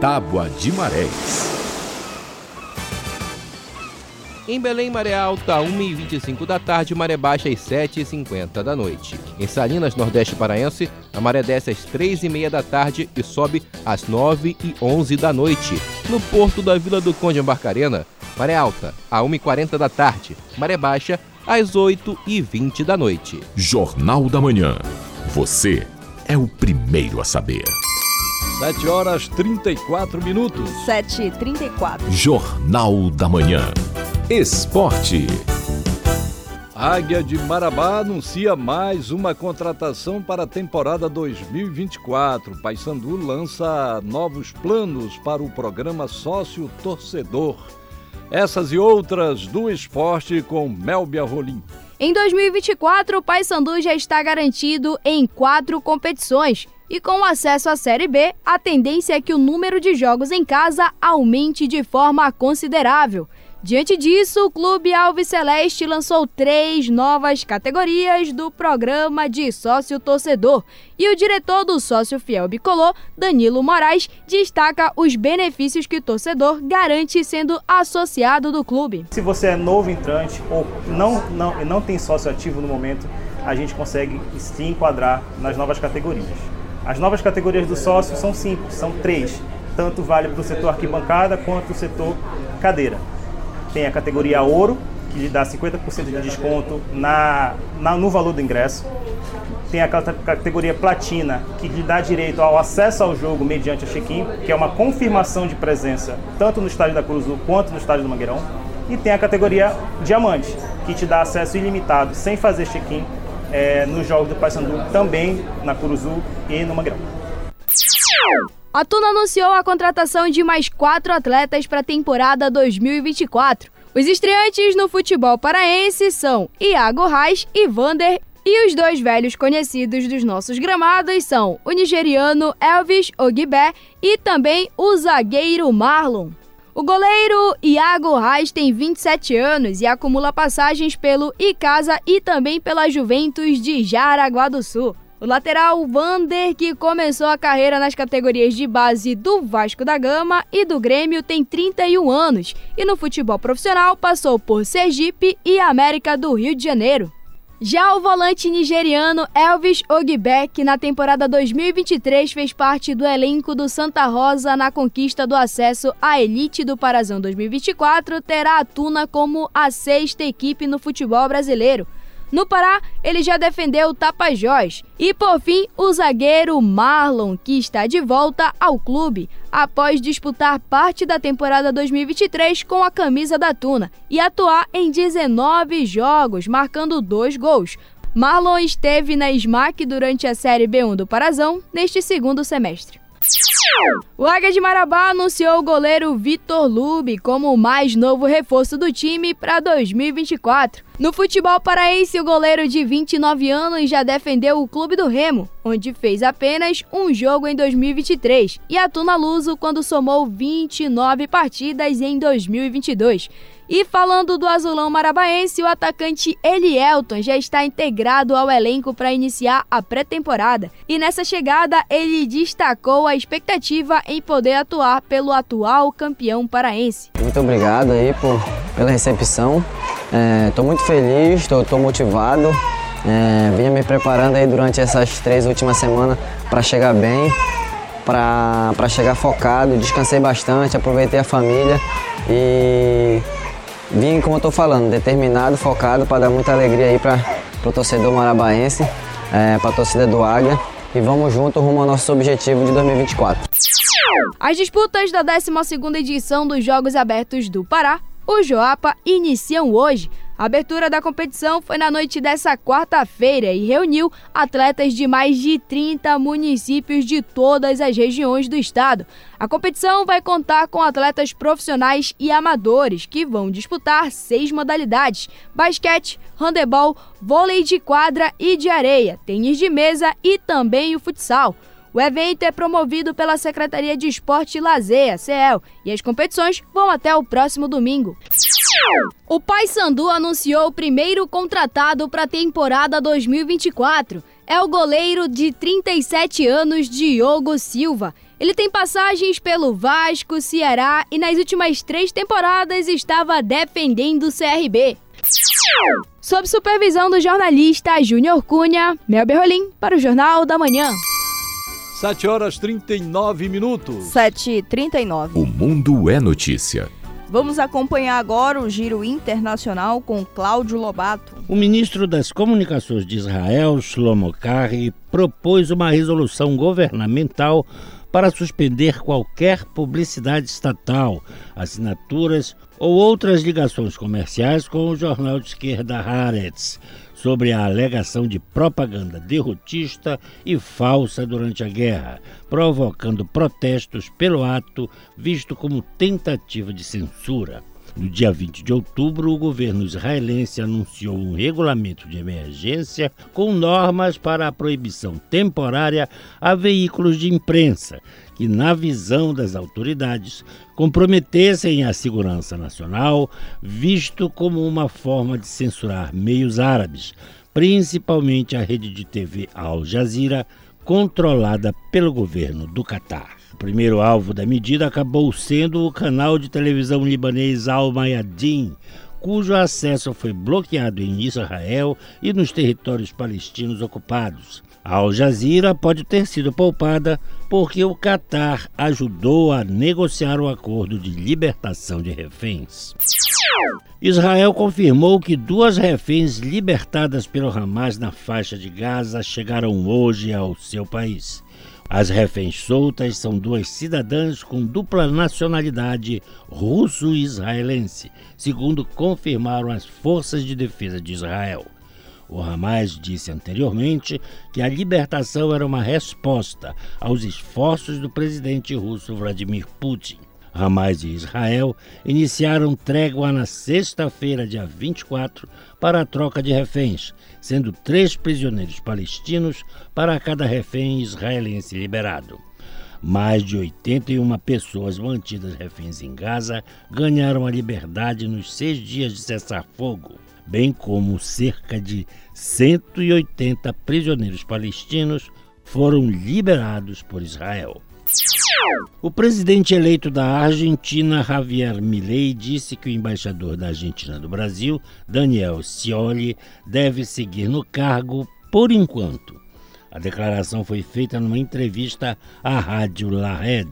Tábua de Marés. Em Belém, maré alta, 1h25 da tarde, maré baixa às 7h50 da noite. Em Salinas, Nordeste Paraense, a maré desce às 3h30 da tarde e sobe às 9h11 da noite. No porto da Vila do Conde Embarcarena, maré alta, a 1h40 da tarde, maré baixa às 8h20 da noite. Jornal da Manhã. Você é o primeiro a saber. 7 horas 34 minutos. 7h34. Jornal da Manhã. Esporte. Águia de Marabá anuncia mais uma contratação para a temporada 2024. Paysandu lança novos planos para o programa Sócio Torcedor. Essas e outras do esporte com Melbia Rolim. Em 2024, o Paysandu já está garantido em quatro competições. E com o acesso à Série B, a tendência é que o número de jogos em casa aumente de forma considerável. Diante disso, o Clube Alves Celeste lançou três novas categorias do programa de sócio torcedor. E o diretor do Sócio Fiel Bicolor, Danilo Moraes, destaca os benefícios que o torcedor garante sendo associado do clube. Se você é novo entrante ou não, não, não tem sócio ativo no momento, a gente consegue se enquadrar nas novas categorias. As novas categorias do sócio são simples, são três. Tanto vale para o setor arquibancada quanto o setor cadeira. Tem a categoria ouro, que lhe dá 50% de desconto na, na, no valor do ingresso. Tem a categoria platina, que lhe dá direito ao acesso ao jogo mediante a check-in, que é uma confirmação de presença tanto no estádio da Cruz quanto no estádio do Mangueirão. E tem a categoria diamante, que te dá acesso ilimitado, sem fazer check-in, é, nos jogos do Paysandu, também na Curuzu e no Mangueirão. A Tuna anunciou a contratação de mais quatro atletas para a temporada 2024. Os estreantes no futebol paraense são Iago Reis e Vander, e os dois velhos conhecidos dos nossos gramados são o nigeriano Elvis Ogibé e também o zagueiro Marlon. O goleiro Iago Reis tem 27 anos e acumula passagens pelo Icasa e também pela Juventus de Jaraguá do Sul. O lateral Vander, que começou a carreira nas categorias de base do Vasco da Gama e do Grêmio, tem 31 anos e no futebol profissional passou por Sergipe e América do Rio de Janeiro. Já o volante nigeriano Elvis que na temporada 2023 fez parte do elenco do Santa Rosa na conquista do acesso à elite do Parazão 2024, terá a Tuna como a sexta equipe no futebol brasileiro. No Pará, ele já defendeu o Tapajós. E por fim, o zagueiro Marlon, que está de volta ao clube após disputar parte da temporada 2023 com a camisa da Tuna e atuar em 19 jogos, marcando dois gols. Marlon esteve na SMAC durante a Série B1 do Parazão neste segundo semestre. O Águia de Marabá anunciou o goleiro Vitor Lube como o mais novo reforço do time para 2024. No futebol paraense, o goleiro de 29 anos já defendeu o Clube do Remo, onde fez apenas um jogo em 2023, e a Tuna Luso quando somou 29 partidas em 2022. E falando do azulão marabaense, o atacante Elielton já está integrado ao elenco para iniciar a pré-temporada. E nessa chegada, ele destacou a expectativa em poder atuar pelo atual campeão paraense. Muito obrigado aí por, pela recepção. Estou é, muito feliz, estou motivado. É, vinha me preparando aí durante essas três últimas semanas para chegar bem, para chegar focado. Descansei bastante, aproveitei a família e vim, como eu estou falando, determinado, focado para dar muita alegria aí para o torcedor marabaense, é, para a torcida do Águia e vamos junto rumo ao nosso objetivo de 2024. As disputas da 12ª edição dos Jogos Abertos do Pará, o Joapa, iniciam hoje. A abertura da competição foi na noite dessa quarta-feira e reuniu atletas de mais de 30 municípios de todas as regiões do estado. A competição vai contar com atletas profissionais e amadores que vão disputar seis modalidades: basquete, handebol, vôlei de quadra e de areia, tênis de mesa e também o futsal. O evento é promovido pela Secretaria de Esporte e Lazer, CEL, e as competições vão até o próximo domingo. O Paysandu anunciou o primeiro contratado para a temporada 2024. É o goleiro de 37 anos Diogo Silva. Ele tem passagens pelo Vasco, Ceará e nas últimas três temporadas estava defendendo o CRB. Sob supervisão do jornalista Júnior Cunha, Mel Berrolim para o Jornal da Manhã. 7 horas 39 minutos. 7h39. O mundo é notícia. Vamos acompanhar agora o giro internacional com Cláudio Lobato. O ministro das Comunicações de Israel, Shlomo Karri, propôs uma resolução governamental para suspender qualquer publicidade estatal, assinaturas ou outras ligações comerciais com o jornal de esquerda Haaretz, sobre a alegação de propaganda derrotista e falsa durante a guerra, provocando protestos pelo ato visto como tentativa de censura. No dia 20 de outubro, o governo israelense anunciou um regulamento de emergência com normas para a proibição temporária a veículos de imprensa que, na visão das autoridades, comprometessem a segurança nacional, visto como uma forma de censurar meios árabes, principalmente a rede de TV Al Jazeera, controlada pelo governo do Catar. O primeiro alvo da medida acabou sendo o canal de televisão libanês Al Mayadin, cujo acesso foi bloqueado em Israel e nos territórios palestinos ocupados. Al Jazeera pode ter sido poupada porque o Catar ajudou a negociar o acordo de libertação de reféns. Israel confirmou que duas reféns libertadas pelo Hamas na faixa de Gaza chegaram hoje ao seu país. As reféns soltas são duas cidadãs com dupla nacionalidade russo-israelense, segundo confirmaram as forças de defesa de Israel. O Hamas disse anteriormente que a libertação era uma resposta aos esforços do presidente russo Vladimir Putin. Hamas e Israel iniciaram trégua na sexta-feira, dia 24, para a troca de reféns, sendo três prisioneiros palestinos para cada refém israelense liberado. Mais de 81 pessoas mantidas reféns em Gaza ganharam a liberdade nos seis dias de cessar-fogo, bem como cerca de 180 prisioneiros palestinos foram liberados por Israel. O presidente eleito da Argentina, Javier Milei, disse que o embaixador da Argentina do Brasil, Daniel Scioli, deve seguir no cargo por enquanto. A declaração foi feita numa entrevista à rádio La Red.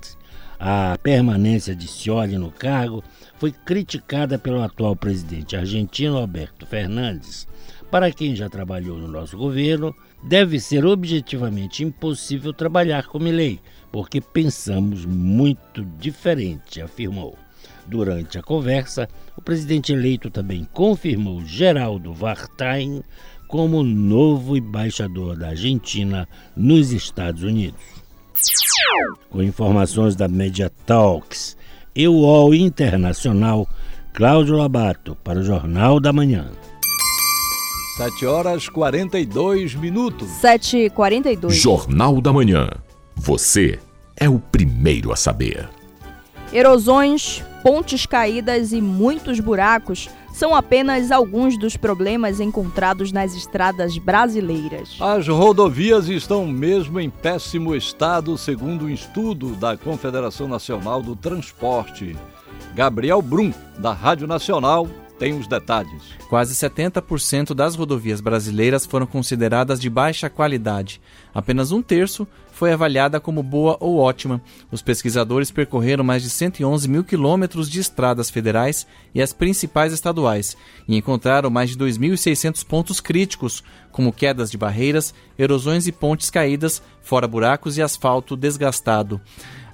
A permanência de Scioli no cargo foi criticada pelo atual presidente argentino Alberto Fernandes. Para quem já trabalhou no nosso governo, deve ser objetivamente impossível trabalhar com Milei, porque pensamos muito diferente, afirmou. Durante a conversa, o presidente eleito também confirmou Geraldo Vartain como novo embaixador da Argentina nos Estados Unidos. Com informações da Media Talks e o UOL Internacional, Cláudio Labato para o Jornal da Manhã. 7 horas 42 minutos. 7h42. Jornal da Manhã. Você é o primeiro a saber. Erosões, pontes caídas e muitos buracos são apenas alguns dos problemas encontrados nas estradas brasileiras. As rodovias estão mesmo em péssimo estado, segundo um estudo da Confederação Nacional do Transporte. Gabriel Brum, da Rádio Nacional, tem os detalhes. Quase 70% das rodovias brasileiras foram consideradas de baixa qualidade. Apenas um terço foi avaliada como boa ou ótima. Os pesquisadores percorreram mais de 111 mil quilômetros de estradas federais e as principais estaduais e encontraram mais de 2.600 pontos críticos, como quedas de barreiras, erosões e pontes caídas, fora buracos e asfalto desgastado.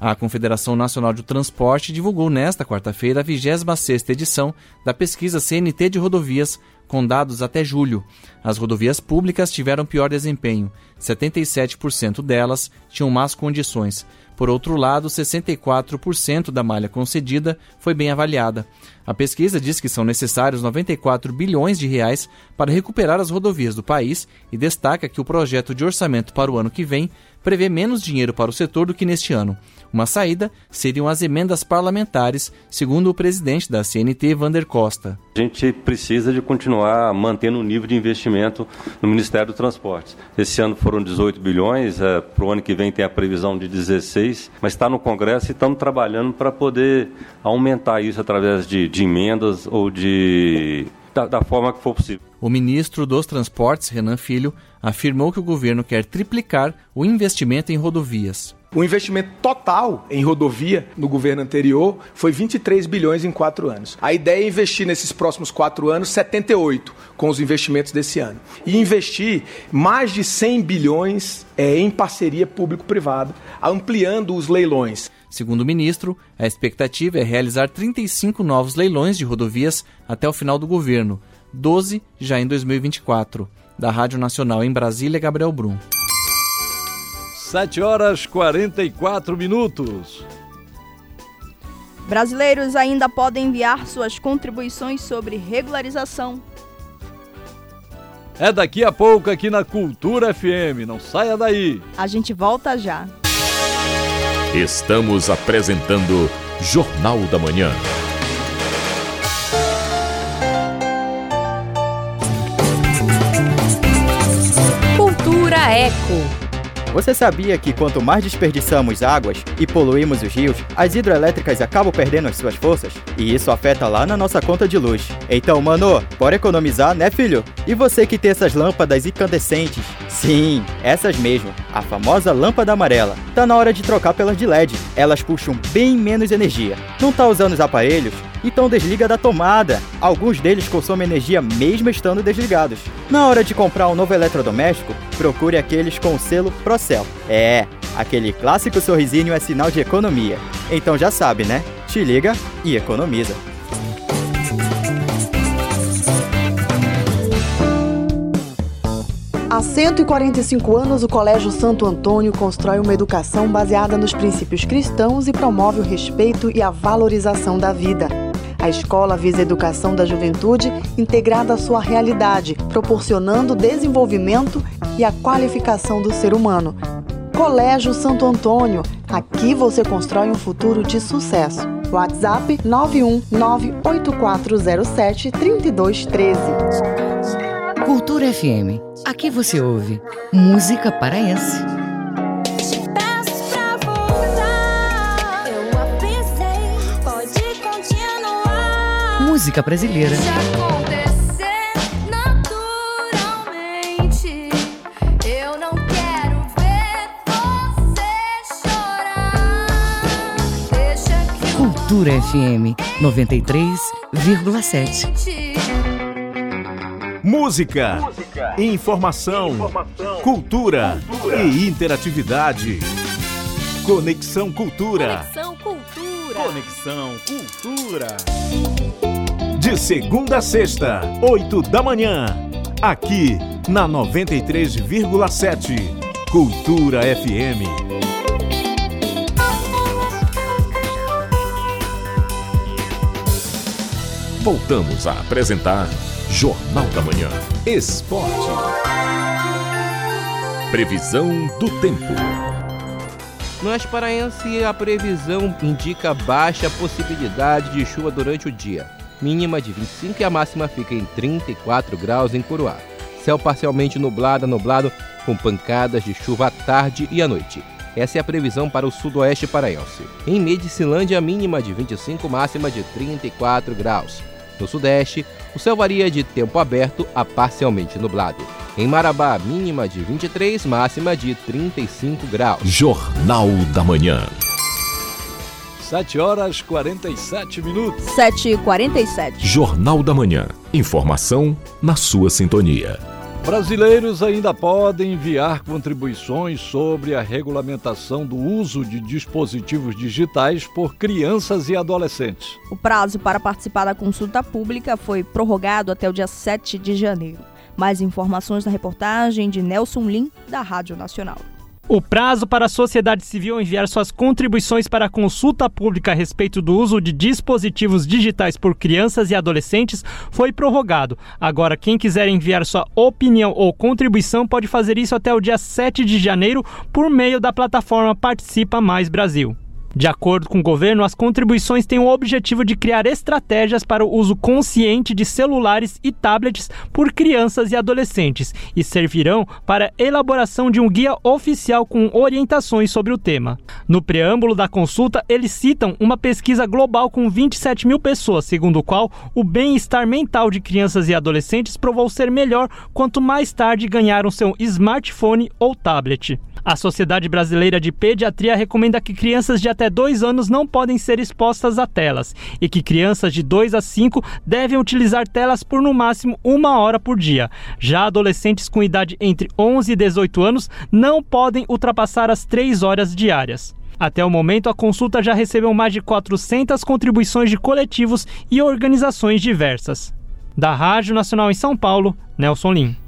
A Confederação Nacional de Transporte divulgou nesta quarta-feira a 26ª edição da pesquisa CNT de rodovias, com dados até julho. As rodovias públicas tiveram pior desempenho. 77% delas tinham más condições. Por outro lado, 64% da malha concedida foi bem avaliada. A pesquisa diz que são necessários 94 bilhões de reais para recuperar as rodovias do país e destaca que o projeto de orçamento para o ano que vem prevê menos dinheiro para o setor do que neste ano. Uma saída seriam as emendas parlamentares, segundo o presidente da CNT, Vander Costa. A gente precisa de continuar mantendo o nível de investimento no Ministério do Transportes. Esse ano foram 18 bilhões, é, para o ano que vem tem a previsão de 16, mas está no Congresso e estamos trabalhando para poder aumentar isso através de, de emendas ou de da, da forma que for possível. O ministro dos Transportes, Renan Filho, afirmou que o governo quer triplicar o investimento em rodovias. O investimento total em rodovia no governo anterior foi 23 bilhões em quatro anos. A ideia é investir nesses próximos quatro anos 78 com os investimentos desse ano. E investir mais de 100 bilhões é, em parceria público-privada, ampliando os leilões. Segundo o ministro, a expectativa é realizar 35 novos leilões de rodovias até o final do governo, 12 já em 2024. Da Rádio Nacional em Brasília, Gabriel Brum. 7 horas 44 minutos. Brasileiros ainda podem enviar suas contribuições sobre regularização. É daqui a pouco aqui na Cultura FM. Não saia daí. A gente volta já. Estamos apresentando Jornal da Manhã. Cultura Eco. Você sabia que quanto mais desperdiçamos águas e poluímos os rios, as hidrelétricas acabam perdendo as suas forças? E isso afeta lá na nossa conta de luz. Então, mano, bora economizar, né, filho? E você que tem essas lâmpadas incandescentes? Sim, essas mesmo, a famosa lâmpada amarela. Tá na hora de trocar pelas de LED. Elas puxam bem menos energia. Não tá usando os aparelhos? Então desliga da tomada. Alguns deles consomem energia mesmo estando desligados. Na hora de comprar um novo eletrodoméstico, procure aqueles com o selo Procel. É, aquele clássico sorrisinho é sinal de economia. Então já sabe, né? Te liga e economiza. Há 145 anos, o Colégio Santo Antônio constrói uma educação baseada nos princípios cristãos e promove o respeito e a valorização da vida. A escola visa a educação da juventude integrada à sua realidade, proporcionando o desenvolvimento e a qualificação do ser humano. Colégio Santo Antônio, aqui você constrói um futuro de sucesso. WhatsApp 91984073213. Cultura FM. Aqui você ouve música paraense. Música brasileira. Cultura FM 93,7. Música, informação, cultura, e interatividade. Conexão Cultura. Conexão Cultura. Conexão Cultura. De segunda a sexta, 8 da manhã. Aqui na 93,7. Cultura FM. Voltamos a apresentar Jornal da Manhã. Esporte. Previsão do tempo. No Oeste Paraense, a previsão indica baixa possibilidade de chuva durante o dia. Mínima de 25 e a máxima fica em 34 graus em Curuá. Céu parcialmente nublado nublado, com pancadas de chuva à tarde e à noite. Essa é a previsão para o sudoeste paraense. Em Medicilândia, mínima de 25, máxima de 34 graus. No sudeste, o céu varia de tempo aberto a parcialmente nublado. Em Marabá, mínima de 23, máxima de 35 graus. Jornal da Manhã. 7 horas 47 minutos. 7 e 47 Jornal da Manhã. Informação na sua sintonia. Brasileiros ainda podem enviar contribuições sobre a regulamentação do uso de dispositivos digitais por crianças e adolescentes. O prazo para participar da consulta pública foi prorrogado até o dia 7 de janeiro. Mais informações na reportagem de Nelson Lim, da Rádio Nacional. O prazo para a sociedade civil enviar suas contribuições para a consulta pública a respeito do uso de dispositivos digitais por crianças e adolescentes foi prorrogado. Agora, quem quiser enviar sua opinião ou contribuição pode fazer isso até o dia 7 de janeiro por meio da plataforma Participa Mais Brasil. De acordo com o governo, as contribuições têm o objetivo de criar estratégias para o uso consciente de celulares e tablets por crianças e adolescentes e servirão para a elaboração de um guia oficial com orientações sobre o tema. No preâmbulo da consulta, eles citam uma pesquisa global com 27 mil pessoas, segundo o qual o bem-estar mental de crianças e adolescentes provou ser melhor quanto mais tarde ganharam seu smartphone ou tablet. A Sociedade Brasileira de Pediatria recomenda que crianças de até 2 anos não podem ser expostas a telas e que crianças de 2 a 5 devem utilizar telas por no máximo uma hora por dia. Já adolescentes com idade entre 11 e 18 anos não podem ultrapassar as 3 horas diárias. Até o momento, a consulta já recebeu mais de 400 contribuições de coletivos e organizações diversas. Da Rádio Nacional em São Paulo, Nelson Lim.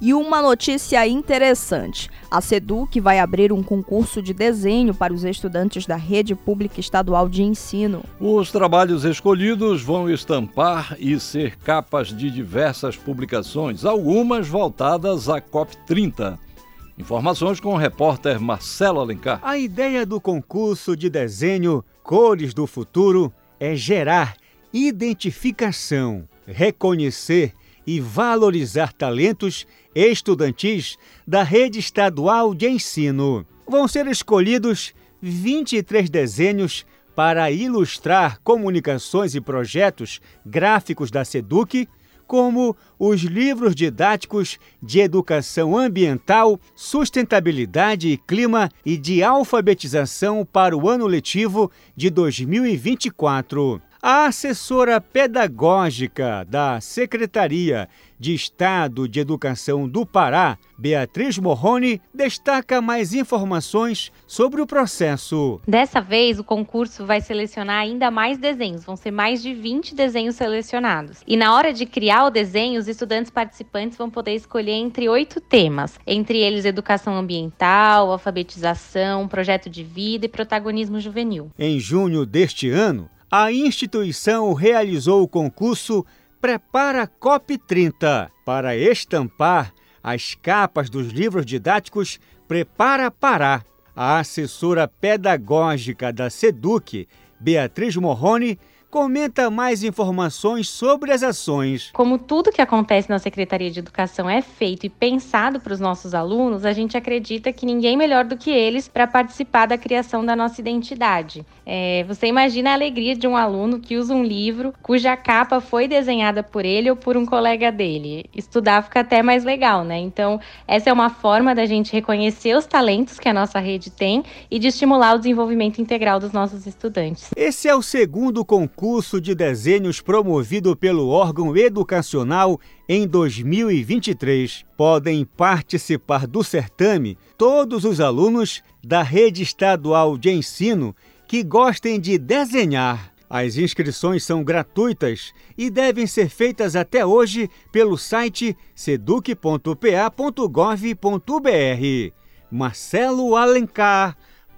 E uma notícia interessante: a SEDUC vai abrir um concurso de desenho para os estudantes da Rede Pública Estadual de Ensino. Os trabalhos escolhidos vão estampar e ser capas de diversas publicações, algumas voltadas à COP30. Informações com o repórter Marcelo Alencar. A ideia do concurso de desenho Cores do Futuro é gerar identificação, reconhecer e valorizar talentos estudantis da rede estadual de ensino. Vão ser escolhidos 23 desenhos para ilustrar comunicações e projetos gráficos da SEDUC, como os livros didáticos de educação ambiental, sustentabilidade e clima e de alfabetização para o ano letivo de 2024. A assessora pedagógica da Secretaria de Estado de Educação do Pará, Beatriz Morrone, destaca mais informações sobre o processo. Dessa vez, o concurso vai selecionar ainda mais desenhos, vão ser mais de 20 desenhos selecionados. E na hora de criar o desenho, os estudantes participantes vão poder escolher entre oito temas, entre eles educação ambiental, alfabetização, projeto de vida e protagonismo juvenil. Em junho deste ano, a instituição realizou o concurso Prepara COP30 para estampar as capas dos livros didáticos Prepara Pará. A assessora pedagógica da SEDUC, Beatriz Morrone, comenta mais informações sobre as ações. Como tudo que acontece na Secretaria de Educação é feito e pensado para os nossos alunos, a gente acredita que ninguém melhor do que eles para participar da criação da nossa identidade. É, você imagina a alegria de um aluno que usa um livro cuja capa foi desenhada por ele ou por um colega dele. Estudar fica até mais legal, né? Então, essa é uma forma da gente reconhecer os talentos que a nossa rede tem e de estimular o desenvolvimento integral dos nossos estudantes. Esse é o segundo concurso concurso de desenhos promovido pelo órgão educacional em 2023. Podem participar do certame todos os alunos da rede estadual de ensino que gostem de desenhar. As inscrições são gratuitas e devem ser feitas até hoje pelo site seduc.pa.gov.br. Marcelo Alencar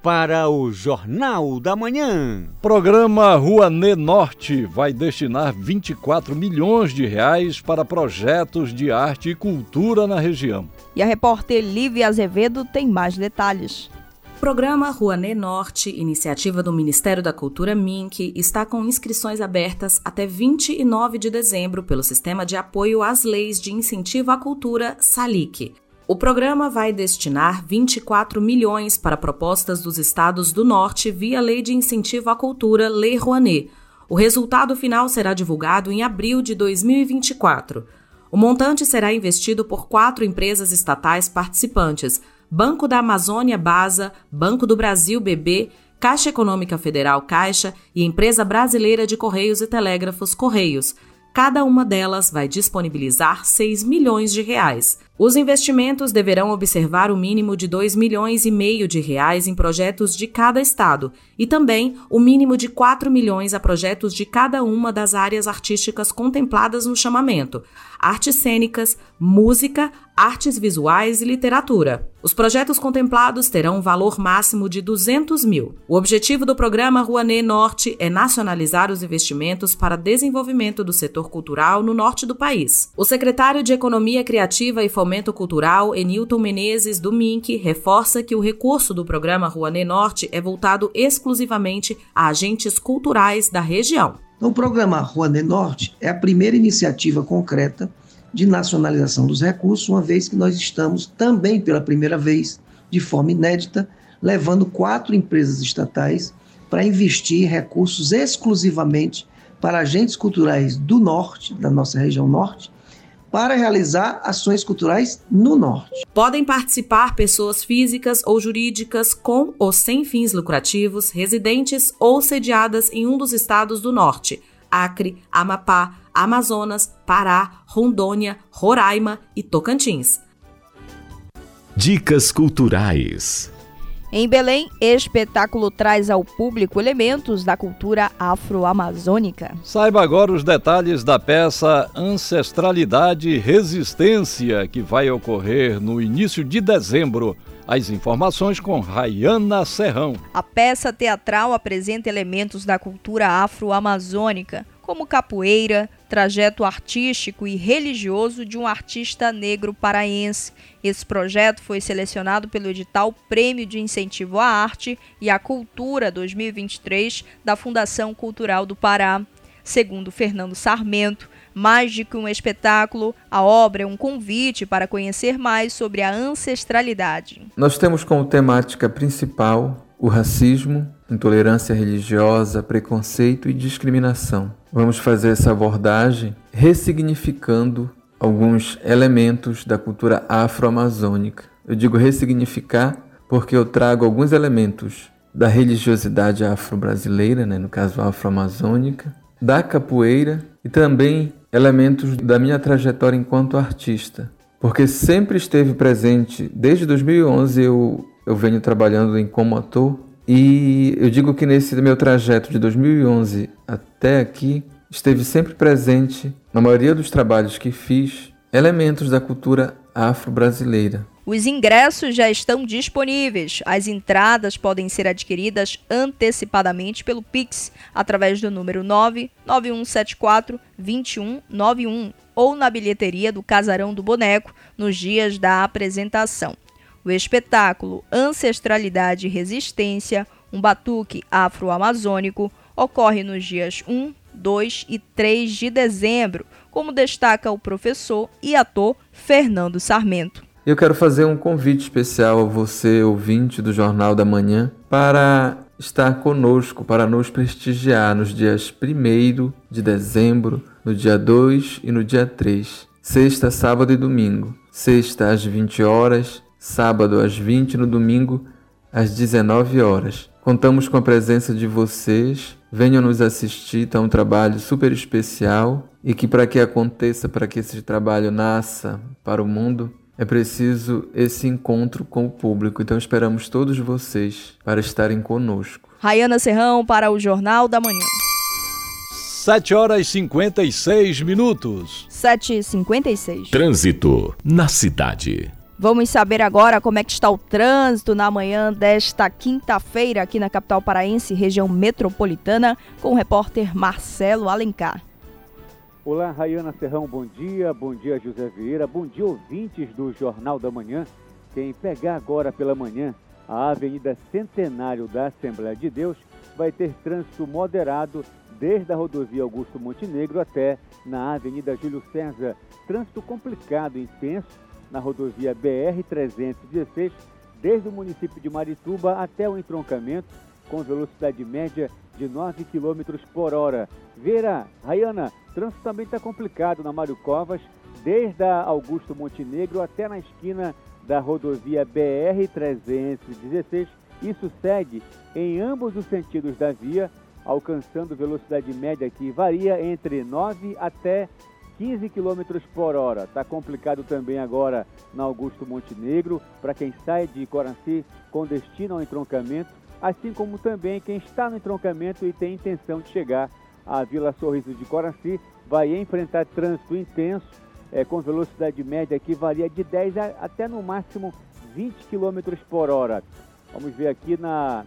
para o Jornal da Manhã. Programa Rouanet Norte vai destinar 24 milhões de reais para projetos de arte e cultura na região. E a repórter Lívia Azevedo tem mais detalhes. Programa Rouanet Norte, iniciativa do Ministério da Cultura MINC, está com inscrições abertas até 29 de dezembro pelo Sistema de Apoio às Leis de Incentivo à Cultura SALIC. O programa vai destinar 24 milhões para propostas dos estados do Norte via Lei de Incentivo à Cultura, Lei Rouanet. O resultado final será divulgado em abril de 2024. O montante será investido por quatro empresas estatais participantes: Banco da Amazônia Basa, Banco do Brasil BB, Caixa Econômica Federal Caixa e Empresa Brasileira de Correios e Telégrafos Correios. Cada uma delas vai disponibilizar 6 milhões de reais. Os investimentos deverão observar o mínimo de 2 milhões e meio de reais em projetos de cada estado e também o mínimo de 4 milhões a projetos de cada uma das áreas artísticas contempladas no chamamento: artes cênicas, música, artes visuais e literatura. Os projetos contemplados terão um valor máximo de 200 mil. O objetivo do programa Rouanet Norte é nacionalizar os investimentos para desenvolvimento do setor cultural no norte do país. O secretário de Economia Criativa e Fomento Cultural, Enilton Menezes, do MINC, reforça que o recurso do programa Rouanet Norte é voltado exclusivamente a agentes culturais da região. O programa Rouanet Norte é a primeira iniciativa concreta de nacionalização dos recursos, uma vez que nós estamos também pela primeira vez, de forma inédita, levando quatro empresas estatais para investir recursos exclusivamente para agentes culturais do norte, da nossa região norte, para realizar ações culturais no norte. Podem participar pessoas físicas ou jurídicas com ou sem fins lucrativos, residentes ou sediadas em um dos estados do norte Acre, Amapá, Amazonas, Pará, Rondônia, Roraima e Tocantins. Dicas culturais. Em Belém, espetáculo traz ao público elementos da cultura afro-amazônica. Saiba agora os detalhes da peça Ancestralidade e Resistência, que vai ocorrer no início de dezembro as informações com Rayana Serrão. A peça teatral apresenta elementos da cultura afro-amazônica, como capoeira, trajeto artístico e religioso de um artista negro paraense. Esse projeto foi selecionado pelo edital Prêmio de Incentivo à Arte e à Cultura 2023 da Fundação Cultural do Pará. Segundo Fernando Sarmento, mais do que um espetáculo, a obra é um convite para conhecer mais sobre a ancestralidade. Nós temos como temática principal o racismo, intolerância religiosa, preconceito e discriminação. Vamos fazer essa abordagem ressignificando alguns elementos da cultura afro-amazônica. Eu digo ressignificar porque eu trago alguns elementos da religiosidade afro-brasileira, né, no caso afro-amazônica, da capoeira e também elementos da minha trajetória enquanto artista, porque sempre esteve presente, desde 2011 eu, eu venho trabalhando em como ator, e eu digo que nesse meu trajeto de 2011 até aqui, esteve sempre presente, na maioria dos trabalhos que fiz, elementos da cultura afro-brasileira. Os ingressos já estão disponíveis. As entradas podem ser adquiridas antecipadamente pelo Pix através do número 99174 2191 ou na bilheteria do Casarão do Boneco nos dias da apresentação. O espetáculo Ancestralidade e Resistência, um batuque afro-amazônico, ocorre nos dias 1, 2 e 3 de dezembro, como destaca o professor e ator Fernando Sarmento. Eu quero fazer um convite especial a você, ouvinte do Jornal da Manhã, para estar conosco, para nos prestigiar nos dias 1 de dezembro, no dia 2 e no dia 3, sexta, sábado e domingo. Sexta às 20 horas, sábado às 20 no domingo às 19 horas. Contamos com a presença de vocês. Venham nos assistir, tá um trabalho super especial e que para que aconteça, para que esse trabalho nasça para o mundo, é preciso esse encontro com o público, então esperamos todos vocês para estarem conosco. Rayana Serrão para o Jornal da Manhã. 7 horas e 56 minutos. 7 e 56. Trânsito na cidade. Vamos saber agora como é que está o trânsito na manhã desta quinta-feira aqui na capital paraense, região metropolitana, com o repórter Marcelo Alencar. Olá, Rayana Serrão, bom dia. Bom dia, José Vieira. Bom dia, ouvintes do Jornal da Manhã. Quem pegar agora pela manhã a Avenida Centenário da Assembleia de Deus vai ter trânsito moderado desde a rodovia Augusto Montenegro até na Avenida Júlio César. Trânsito complicado intenso na rodovia BR-316, desde o município de Marituba até o entroncamento, com velocidade média de 9 km por hora. Vera, Rayana, trânsito também está complicado na Mário Covas, desde a Augusto Montenegro até na esquina da rodovia BR-316. Isso segue em ambos os sentidos da via, alcançando velocidade média que varia entre 9 até 15 km por hora. Está complicado também agora na Augusto Montenegro, para quem sai de Coranci com destino ao entroncamento assim como também quem está no entroncamento e tem intenção de chegar à Vila Sorriso de Coraci vai enfrentar trânsito intenso é, com velocidade média que varia de 10 a, até no máximo 20 km por hora. Vamos ver aqui na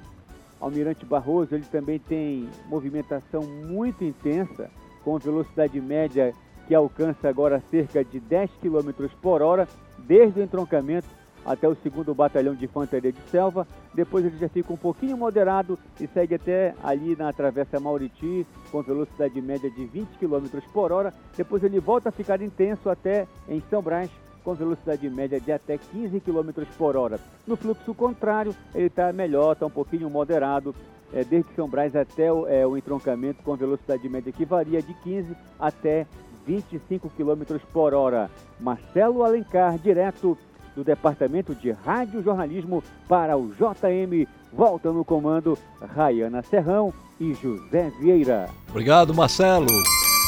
Almirante Barroso, ele também tem movimentação muito intensa, com velocidade média que alcança agora cerca de 10 km por hora, desde o entroncamento até o segundo batalhão de infantaria de selva. Depois ele já fica um pouquinho moderado e segue até ali na travessa Mauriti com velocidade média de 20 km por hora. Depois ele volta a ficar intenso até em São Brás com velocidade média de até 15 km por hora. No fluxo contrário, ele está melhor, está um pouquinho moderado, é, desde São Brás até o, é, o entroncamento com velocidade média que varia de 15 até 25 km por hora. Marcelo Alencar, direto do Departamento de Rádio Jornalismo para o JM. Volta no comando Rayana Serrão e José Vieira. Obrigado, Marcelo.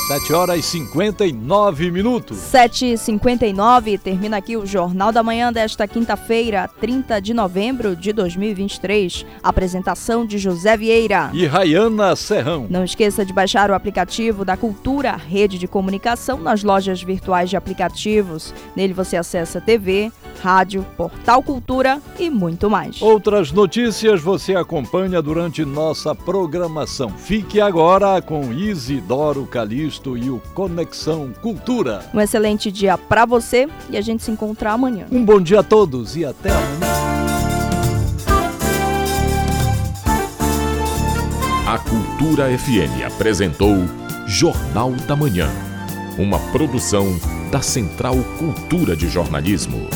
7 horas e 59 minutos. 7 e 59 termina aqui o Jornal da Manhã desta quinta-feira, 30 de novembro de 2023. Apresentação de José Vieira e Rayana Serrão. Não esqueça de baixar o aplicativo da Cultura, rede de comunicação nas lojas virtuais de aplicativos. Nele você acessa TV, rádio, portal Cultura e muito mais. Outras notícias você acompanha durante nossa programação. Fique agora com Isidoro Calixto e o Conexão Cultura. Um excelente dia para você e a gente se encontra amanhã. Um bom dia a todos e até amanhã. A Cultura FM apresentou Jornal da Manhã, uma produção da Central Cultura de Jornalismo.